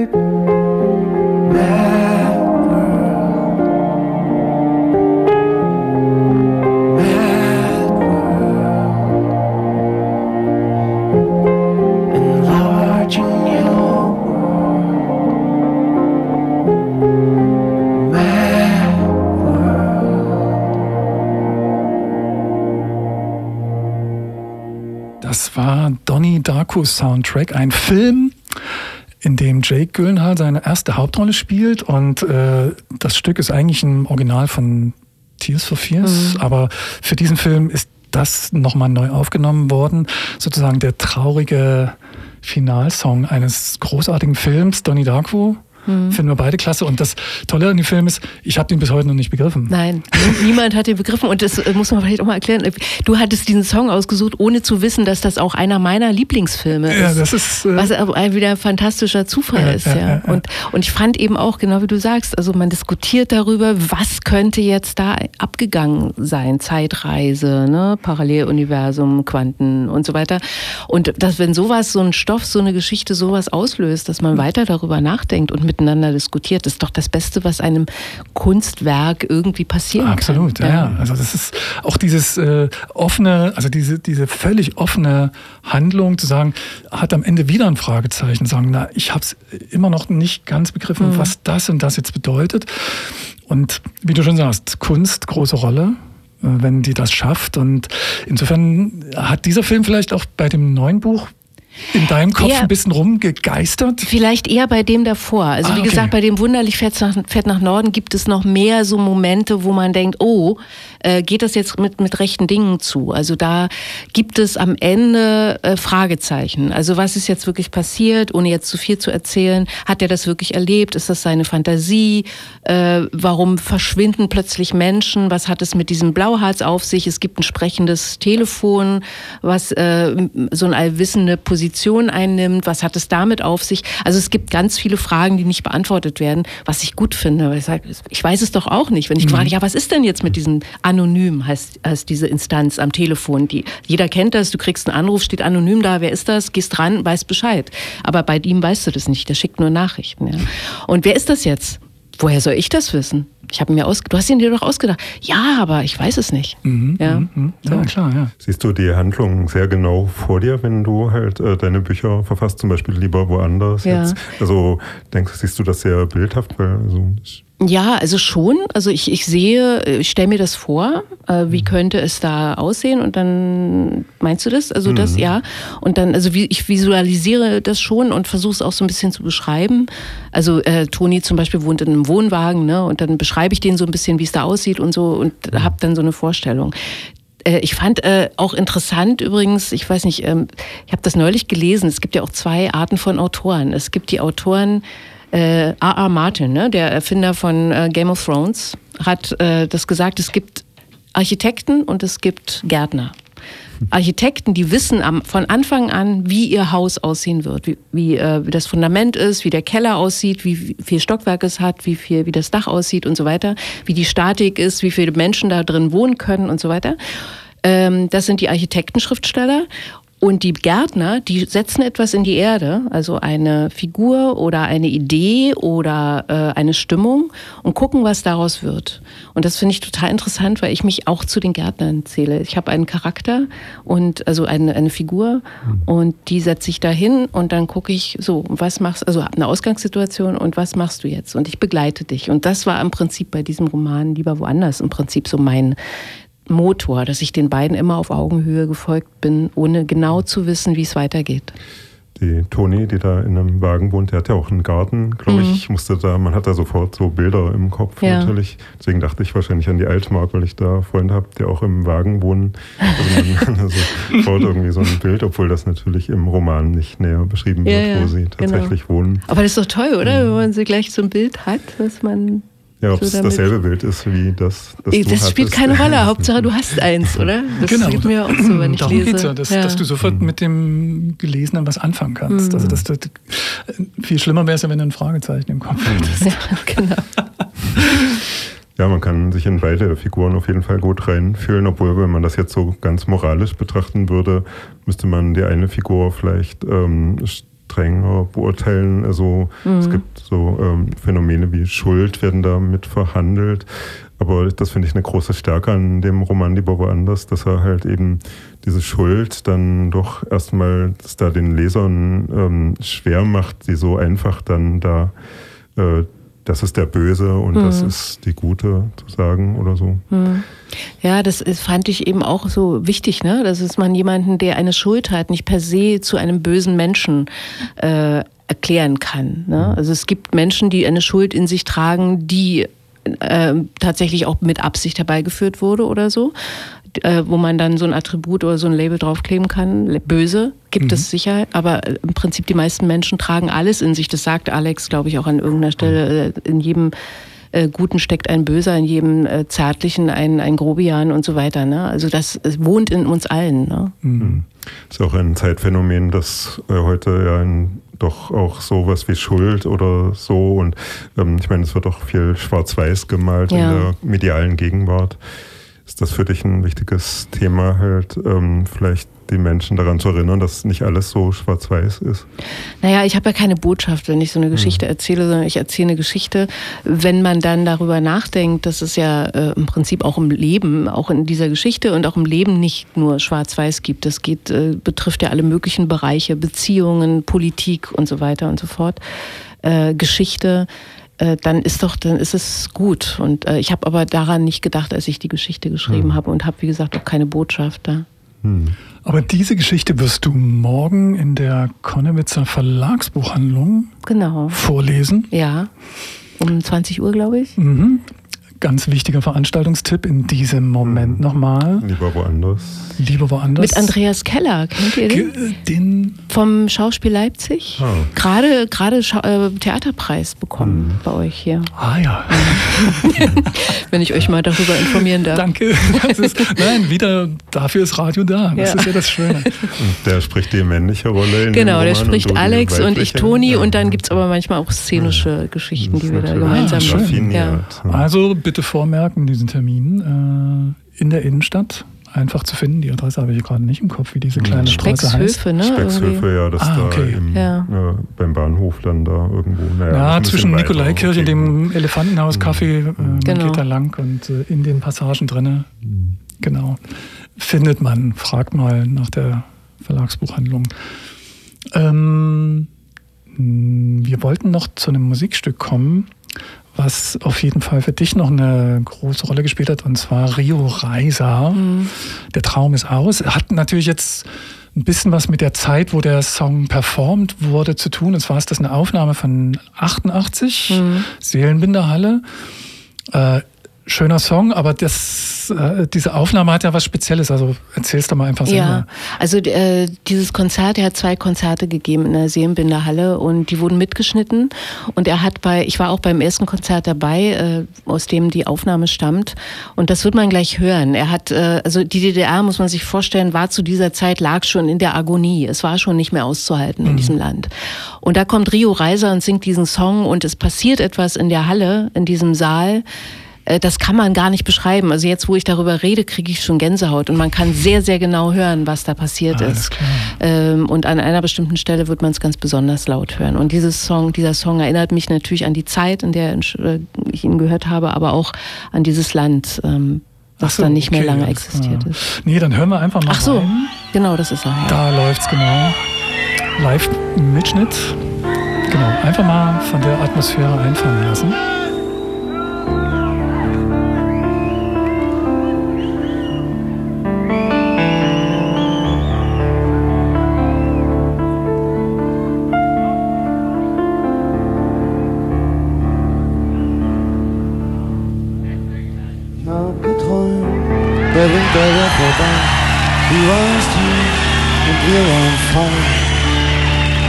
Doku-Soundtrack, ein Film, in dem Jake Gyllenhaal seine erste Hauptrolle spielt und äh, das Stück ist eigentlich ein Original von Tears for Fears, mhm. aber für diesen Film ist das nochmal neu aufgenommen worden. Sozusagen der traurige Finalsong eines großartigen Films, Donnie Darko. Mhm. Finden wir beide klasse. Und das Tolle an dem Film ist, ich habe den bis heute noch nicht begriffen. Nein, *laughs* niemand hat den begriffen. Und das äh, muss man vielleicht auch mal erklären. Du hattest diesen Song ausgesucht, ohne zu wissen, dass das auch einer meiner Lieblingsfilme ist. Ja, das ist. Äh was aber wieder ein fantastischer Zufall ja, ist. Ja, ja. Und, und ich fand eben auch, genau wie du sagst, also man diskutiert darüber, was könnte jetzt da abgegangen sein. Zeitreise, ne? Paralleluniversum, Quanten und so weiter. Und dass, wenn sowas, so ein Stoff, so eine Geschichte sowas auslöst, dass man weiter darüber nachdenkt und mit miteinander diskutiert. Das ist doch das Beste, was einem Kunstwerk irgendwie passieren Absolut, kann. Absolut, ja. Also das ist auch dieses äh, offene, also diese, diese völlig offene Handlung zu sagen, hat am Ende wieder ein Fragezeichen, sagen, na, ich habe es immer noch nicht ganz begriffen, mhm. was das und das jetzt bedeutet. Und wie du schon sagst, Kunst, große Rolle äh, wenn die das schafft. Und insofern hat dieser Film vielleicht auch bei dem neuen Buch in deinem Kopf eher, ein bisschen rumgegeistert? Vielleicht eher bei dem davor. Also ah, wie okay. gesagt, bei dem Wunderlich fährt nach, fährt nach Norden gibt es noch mehr so Momente, wo man denkt, oh, äh, geht das jetzt mit, mit rechten Dingen zu? Also da gibt es am Ende äh, Fragezeichen. Also was ist jetzt wirklich passiert, ohne jetzt zu viel zu erzählen? Hat er das wirklich erlebt? Ist das seine Fantasie? Äh, warum verschwinden plötzlich Menschen? Was hat es mit diesem Blauharz auf sich? Es gibt ein sprechendes Telefon, was äh, so eine allwissende Position Position einnimmt, was hat es damit auf sich? Also es gibt ganz viele Fragen, die nicht beantwortet werden, was ich gut finde. Weil ich, sage, ich weiß es doch auch nicht. Wenn ich mhm. frage, ja, was ist denn jetzt mit diesem Anonym, heißt, heißt diese Instanz am Telefon? Die, jeder kennt das, du kriegst einen Anruf, steht anonym da, wer ist das? Gehst dran, weißt Bescheid. Aber bei ihm weißt du das nicht, der schickt nur Nachrichten. Ja? Und wer ist das jetzt? Woher soll ich das wissen? Ich habe mir aus, du hast ihn dir doch ausgedacht. Ja, aber ich weiß es nicht. Mhm, ja? Mhm, mhm. ja, klar, ja. Siehst du die Handlung sehr genau vor dir, wenn du halt äh, deine Bücher verfasst, zum Beispiel lieber woanders ja. jetzt? Also denkst, siehst du das sehr bildhaft? Weil, also, ja, also schon. Also ich, ich sehe, ich stelle mir das vor, äh, wie mhm. könnte es da aussehen und dann meinst du das? Also das, mhm. ja. Und dann, also wie, ich visualisiere das schon und versuche es auch so ein bisschen zu beschreiben. Also äh, Toni zum Beispiel wohnt in einem Wohnwagen, ne? Und dann beschreibe ich den so ein bisschen, wie es da aussieht und so und mhm. habe dann so eine Vorstellung. Äh, ich fand äh, auch interessant übrigens, ich weiß nicht, ähm, ich habe das neulich gelesen, es gibt ja auch zwei Arten von Autoren. Es gibt die Autoren, äh, A.A. Martin, ne, der Erfinder von äh, Game of Thrones, hat äh, das gesagt, es gibt Architekten und es gibt Gärtner. Architekten, die wissen am, von Anfang an, wie ihr Haus aussehen wird, wie, wie, äh, wie, das Fundament ist, wie der Keller aussieht, wie viel Stockwerk es hat, wie, viel, wie das Dach aussieht und so weiter, wie die Statik ist, wie viele Menschen da drin wohnen können und so weiter. Ähm, das sind die Architektenschriftsteller. Und die Gärtner, die setzen etwas in die Erde, also eine Figur oder eine Idee oder äh, eine Stimmung und gucken, was daraus wird. Und das finde ich total interessant, weil ich mich auch zu den Gärtnern zähle. Ich habe einen Charakter und also eine, eine Figur mhm. und die setze ich dahin und dann gucke ich so, was machst also eine Ausgangssituation und was machst du jetzt? Und ich begleite dich. Und das war im Prinzip bei diesem Roman lieber woanders im Prinzip so mein Motor, dass ich den beiden immer auf Augenhöhe gefolgt bin, ohne genau zu wissen, wie es weitergeht. Die Toni, die da in einem Wagen wohnt, der hat ja auch einen Garten, glaube mhm. ich. Musste da, man hat da sofort so Bilder im Kopf ja. natürlich. Deswegen dachte ich wahrscheinlich an die Altmark, weil ich da Freunde habe, die auch im Wagen wohnen. Also man *laughs* also sofort irgendwie so ein Bild, obwohl das natürlich im Roman nicht näher beschrieben wird, ja, wo sie genau. tatsächlich genau. wohnen. Aber das ist doch toll, oder? Mhm. Wenn man sie gleich so ein Bild hat, was man ja, ob so es dasselbe Bild ist wie das, das Das hattest. spielt keine *laughs* Rolle. Hauptsache, du hast eins, oder? Das genau. geht mir auch so, wenn ich Darum lese. Geht's ja, dass, ja. dass du sofort mit dem Gelesenen was anfangen kannst. Mhm. Also, dass du, viel schlimmer wäre es ja, wenn du ein Fragezeichen im Kopf hättest. Ja, genau. Ja, man kann sich in beide Figuren auf jeden Fall gut reinfühlen, obwohl, wenn man das jetzt so ganz moralisch betrachten würde, müsste man die eine Figur vielleicht ähm, strenger beurteilen. Also mhm. es gibt so ähm, Phänomene wie Schuld werden da mit verhandelt. Aber das finde ich eine große Stärke an dem Roman Lieber woanders, dass er halt eben diese Schuld dann doch erstmal da den Lesern ähm, schwer macht, sie so einfach dann da äh, das ist der Böse und mhm. das ist die Gute zu sagen oder so. Mhm. Ja, das fand ich eben auch so wichtig, ne? Das ist man jemanden, der eine Schuld hat, nicht per se zu einem bösen Menschen äh, erklären kann. Ne? Mhm. Also es gibt Menschen, die eine Schuld in sich tragen, die äh, tatsächlich auch mit Absicht herbeigeführt wurde oder so, äh, wo man dann so ein Attribut oder so ein Label draufkleben kann. Böse gibt mhm. es sicher, aber äh, im Prinzip die meisten Menschen tragen alles in sich. Das sagt Alex, glaube ich, auch an irgendeiner Stelle. Äh, in jedem äh, Guten steckt ein Böser, in jedem äh, Zärtlichen ein, ein Grobian und so weiter. Ne? Also das wohnt in uns allen. Ne? Mhm. Das ist auch ein Zeitphänomen, das äh, heute ja in doch auch sowas wie Schuld oder so. Und ähm, ich meine, es wird auch viel schwarz-weiß gemalt ja. in der medialen Gegenwart. Ist das für dich ein wichtiges Thema, halt ähm, vielleicht die Menschen daran zu erinnern, dass nicht alles so schwarz-weiß ist? Naja, ich habe ja keine Botschaft, wenn ich so eine Geschichte mhm. erzähle, sondern ich erzähle eine Geschichte. Wenn man dann darüber nachdenkt, dass es ja äh, im Prinzip auch im Leben, auch in dieser Geschichte und auch im Leben nicht nur schwarz-weiß gibt. Das geht, äh, betrifft ja alle möglichen Bereiche, Beziehungen, Politik und so weiter und so fort, äh, Geschichte äh, dann ist doch, dann ist es gut. Und äh, ich habe aber daran nicht gedacht, als ich die Geschichte geschrieben hm. habe und habe, wie gesagt, auch keine Botschaft da. Hm. Aber diese Geschichte wirst du morgen in der Konnewitzer Verlagsbuchhandlung genau. vorlesen. Ja, um 20 Uhr, glaube ich. Mhm. Ganz wichtiger Veranstaltungstipp in diesem Moment mhm. nochmal. Lieber woanders. Lieber woanders. Mit Andreas Keller, kennt ihr den? Den Vom Schauspiel Leipzig. Ah. Gerade, gerade äh, Theaterpreis bekommen mhm. bei euch hier. Ah ja. *laughs* Wenn ich euch mal darüber informieren darf. Danke. Ist, nein, wieder dafür ist Radio da. Das ja. ist ja das Schöne. Und der spricht die männliche Rolle in Genau, der spricht und Alex und ich Toni ja. und dann gibt es aber manchmal auch szenische ja. Geschichten, die wir da gemeinsam ah, machen. Ja. Also bitte vormerken, diesen Termin äh, in der Innenstadt einfach zu finden. Die Adresse habe ich gerade nicht im Kopf, wie diese kleine Straße heißt. Ne? Speckshöfe, ja, das ah, okay. da im, ja. Ja, beim Bahnhof dann da irgendwo. Naja, ja, zwischen Nikolaikirche, dem Elefantenhaus, mhm. äh, man genau. geht da lang und äh, in den Passagen drinne, mhm. genau, findet man, fragt mal nach der Verlagsbuchhandlung. Ähm, wir wollten noch zu einem Musikstück kommen, was auf jeden Fall für dich noch eine große Rolle gespielt hat, und zwar Rio Reiser. Mhm. Der Traum ist aus. Hat natürlich jetzt ein bisschen was mit der Zeit, wo der Song performt wurde, zu tun. Und zwar ist das eine Aufnahme von 88, mhm. Seelenbinderhalle. Äh, schöner Song, aber das, äh, diese Aufnahme hat ja was Spezielles. Also erzählst du mal einfach selber. Ja, also äh, dieses Konzert, er hat zwei Konzerte gegeben in der Seelenbinderhalle und die wurden mitgeschnitten. Und er hat bei, ich war auch beim ersten Konzert dabei, äh, aus dem die Aufnahme stammt. Und das wird man gleich hören. Er hat, äh, also die DDR, muss man sich vorstellen, war zu dieser Zeit, lag schon in der Agonie. Es war schon nicht mehr auszuhalten mhm. in diesem Land. Und da kommt Rio Reiser und singt diesen Song und es passiert etwas in der Halle, in diesem Saal das kann man gar nicht beschreiben. Also jetzt, wo ich darüber rede, kriege ich schon Gänsehaut und man kann sehr, sehr genau hören, was da passiert Alles ist. Klar. Ähm, und an einer bestimmten Stelle wird man es ganz besonders laut hören. Und dieses Song, dieser Song erinnert mich natürlich an die Zeit, in der äh, ich ihn gehört habe, aber auch an dieses Land. Ähm, was so, dann nicht okay, mehr lange existiert ja. ist. Nee, dann hören wir einfach mal Ach so, rein. genau, das ist er. Ja. Da läuft's genau. Live-Mitschnitt. Genau, einfach mal von der Atmosphäre einfangen lassen.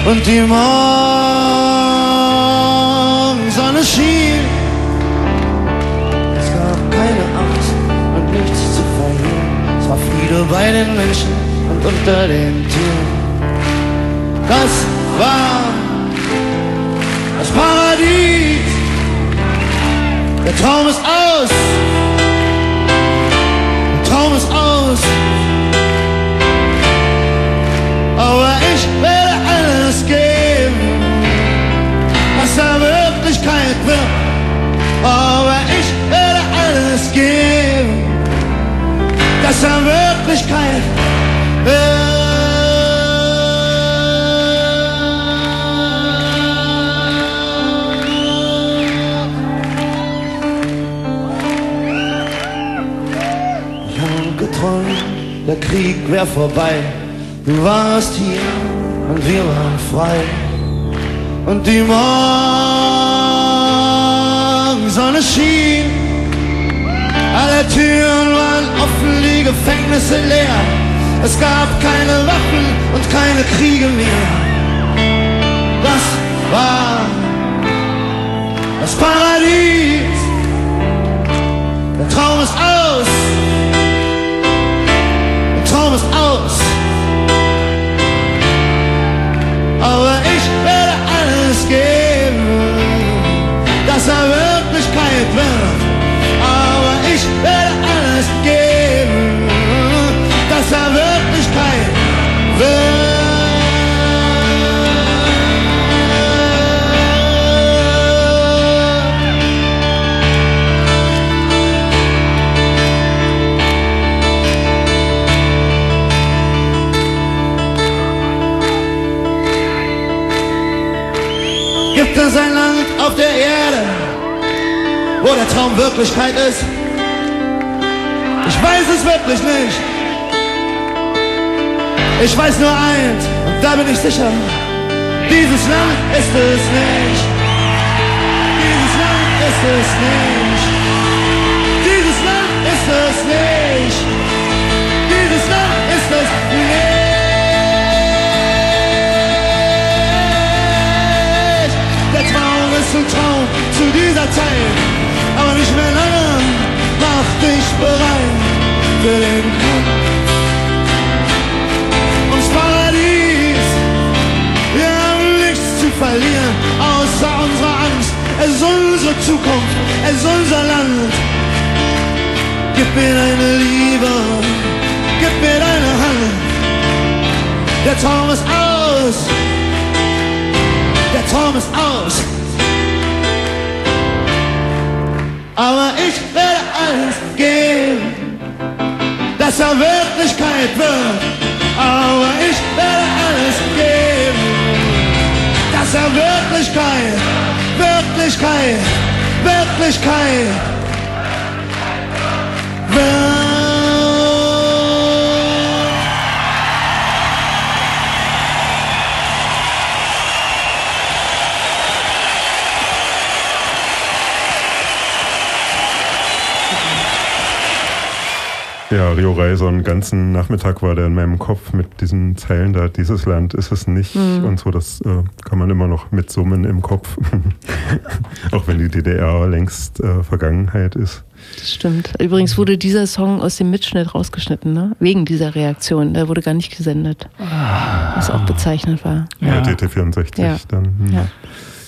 Und die Morgensonne schien. Es gab keine Angst und nichts zu verlieren. Es war Friede bei den Menschen und unter den Tieren. Das war das Paradies. Der Traum ist aus. wird. Aber ich werde alles geben, dass er Wirklichkeit wird. Ich habe geträumt, der Krieg wäre vorbei. Du warst hier und wir waren frei. Und die Mauer Morgensonne schien. Alle Türen waren offen, die Gefängnisse leer. Es gab keine Waffen und keine Kriege mehr. Das war das Paradies. Der Traum ist aus. Der Traum ist aus. Aber ich werde alles geben, dass er Wirklichkeit wird. Wo der Traum Wirklichkeit ist? Ich weiß es wirklich nicht. Ich weiß nur eins, und da bin ich sicher. Dieses Land ist es nicht. Dieses Land ist es nicht. Dieses Land ist es nicht. Dieses Land ist es nicht. Der Traum ist ein Traum zu dieser Zeit, mehr lange. Mach dich bereit für den Kampf. Ums Paradies, wir haben nichts zu verlieren, außer unserer Angst. Es ist unsere Zukunft, es ist unser Land. Gib mir deine Liebe, gib mir deine Hand. Der Traum ist aus. Der Traum ist aus. Aber ich werde alles geben, dass er Wirklichkeit wird. Aber ich werde alles geben, dass er Wirklichkeit, Wirklichkeit, Wirklichkeit Ja, Rio Rai, so einen ganzen Nachmittag war der in meinem Kopf mit diesen Zeilen da, dieses Land ist es nicht mhm. und so, das äh, kann man immer noch mitsummen im Kopf. *laughs* Auch wenn die DDR längst äh, Vergangenheit ist. Das stimmt. Übrigens wurde dieser Song aus dem Mitschnitt rausgeschnitten, ne? wegen dieser Reaktion. Der wurde gar nicht gesendet. Ah. Was auch bezeichnend war. Ja, ja DT64 ja. dann. Hm. Ja.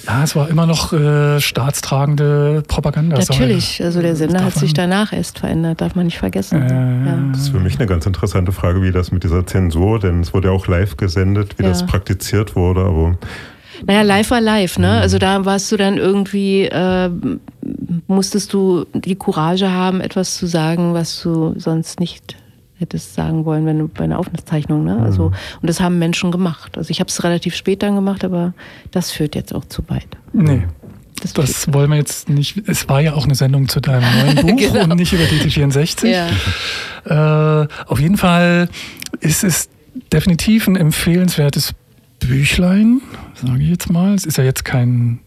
Ja, es war immer noch äh, staatstragende Propaganda. Natürlich, also der Sender hat sich danach erst verändert, darf man nicht vergessen. Äh, ja. Das ist für mich eine ganz interessante Frage, wie das mit dieser Zensur, denn es wurde ja auch live gesendet, wie ja. das praktiziert wurde, aber. Naja, live war live, ne? Mhm. Also da warst du dann irgendwie, äh, musstest du die Courage haben, etwas zu sagen, was du sonst nicht hättest sagen wollen, wenn du bei einer Aufzeichnung. Ne? Also, mhm. und das haben Menschen gemacht. Also ich habe es relativ spät dann gemacht, aber das führt jetzt auch zu weit. Nee. Das, das wollen wir jetzt nicht. Es war ja auch eine Sendung zu deinem neuen *laughs* Buch genau. und nicht über DT64. Ja. Äh, auf jeden Fall ist es definitiv ein empfehlenswertes Büchlein, sage ich jetzt mal. Es ist ja jetzt kein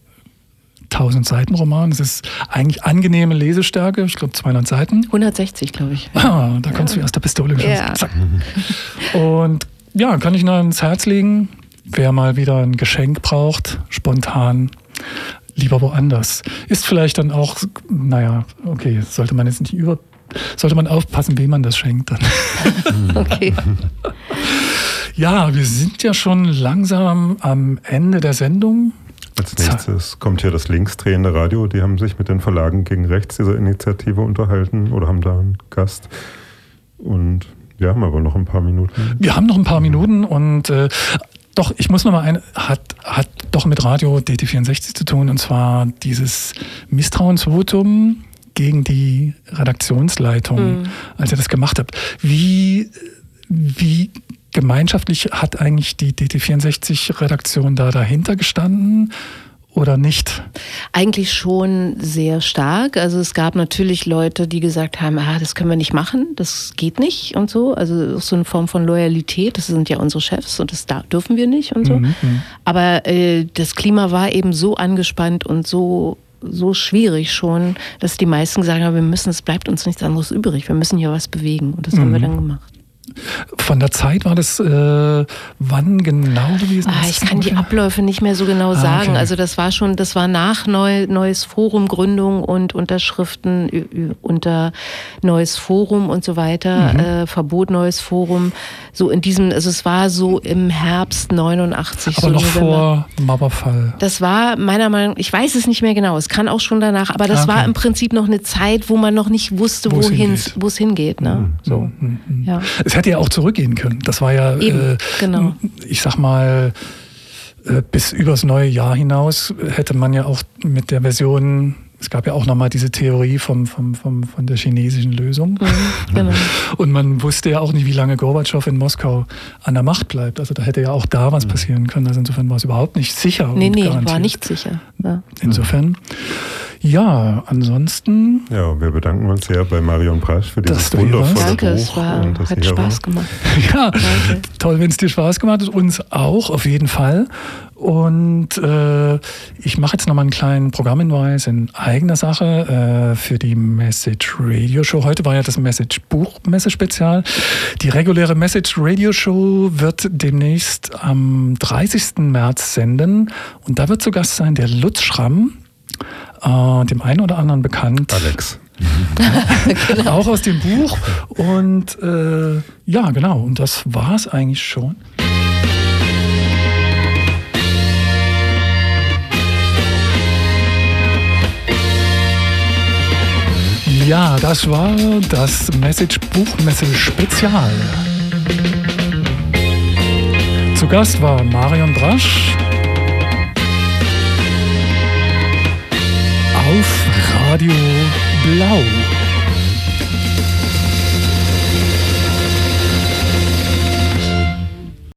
1000 Seiten Roman. Es ist eigentlich angenehme Lesestärke, ich glaube 200 Seiten. 160, glaube ich. Ah, da kommst ja. du aus der Pistole geschossen. Ja. Zack. Und ja, kann ich nur ans Herz legen, wer mal wieder ein Geschenk braucht, spontan, lieber woanders. Ist vielleicht dann auch, naja, okay, sollte man jetzt nicht über, sollte man aufpassen, wem man das schenkt dann. *laughs* okay. Ja, wir sind ja schon langsam am Ende der Sendung. Als nächstes kommt hier das linksdrehende Radio. Die haben sich mit den Verlagen gegen rechts dieser Initiative unterhalten oder haben da einen Gast. Und wir haben aber noch ein paar Minuten. Wir haben noch ein paar Minuten und äh, doch, ich muss noch mal ein, hat, hat doch mit Radio DT64 zu tun und zwar dieses Misstrauensvotum gegen die Redaktionsleitung, mhm. als ihr das gemacht habt. Wie, wie gemeinschaftlich hat eigentlich die DT64-Redaktion da dahinter gestanden? oder nicht? Eigentlich schon sehr stark. Also es gab natürlich Leute, die gesagt haben, ah, das können wir nicht machen, das geht nicht und so. Also so eine Form von Loyalität, das sind ja unsere Chefs und das dürfen wir nicht und so. Mhm, mhm. Aber äh, das Klima war eben so angespannt und so so schwierig schon, dass die meisten gesagt haben, wir müssen, es bleibt uns nichts anderes übrig, wir müssen hier was bewegen. Und das mhm. haben wir mhm. dann gemacht. Von der Zeit war das äh, wann genau gewesen? Ah, ich kann die Abläufe nicht mehr so genau ah, sagen. Okay. Also das war schon, das war nach Neu, neues Forum Gründung und Unterschriften unter neues Forum und so weiter, mhm. äh, Verbot neues Forum. So in diesem, also es war so im Herbst 89. Aber so noch vor Mauerfall. Das war meiner Meinung, nach, ich weiß es nicht mehr genau. Es kann auch schon danach, aber das ah, okay. war im Prinzip noch eine Zeit, wo man noch nicht wusste, wohin es hingeht. Ne? Mhm. So. Mhm. Ja. Es hätte ja auch zurückgehen können. Das war ja, Eben, äh, genau. ich sag mal, äh, bis übers neue Jahr hinaus hätte man ja auch mit der Version es gab ja auch nochmal diese Theorie vom, vom, vom, von der chinesischen Lösung. Mhm, genau. *laughs* Und man wusste ja auch nicht, wie lange Gorbatschow in Moskau an der Macht bleibt. Also da hätte ja auch da was mhm. passieren können. Also insofern war es überhaupt nicht sicher. Nee, nee, garantiert. war nicht sicher. Ja. Insofern. Ja, ansonsten. Ja, wir bedanken uns sehr bei Marion Prasch für dieses wundervolle Danke, Buch. Es war, und das hat Spaß gemacht. *laughs* ja, Danke. toll, wenn es dir Spaß gemacht hat. Uns auch, auf jeden Fall. Und äh, ich mache jetzt nochmal einen kleinen Programmhinweis in eigener Sache äh, für die Message Radio Show. Heute war ja das Message Buch Messe-Spezial. Die reguläre Message Radio Show wird demnächst am 30. März senden. Und da wird zu Gast sein der Lutz Schramm äh, dem einen oder anderen bekannt. Alex. *laughs* genau. Auch aus dem Buch. Und äh, ja, genau. Und das war es eigentlich schon. Ja, das war das Message Buchmesse Spezial. Zu Gast war Marion Brasch, auf Radio Blau.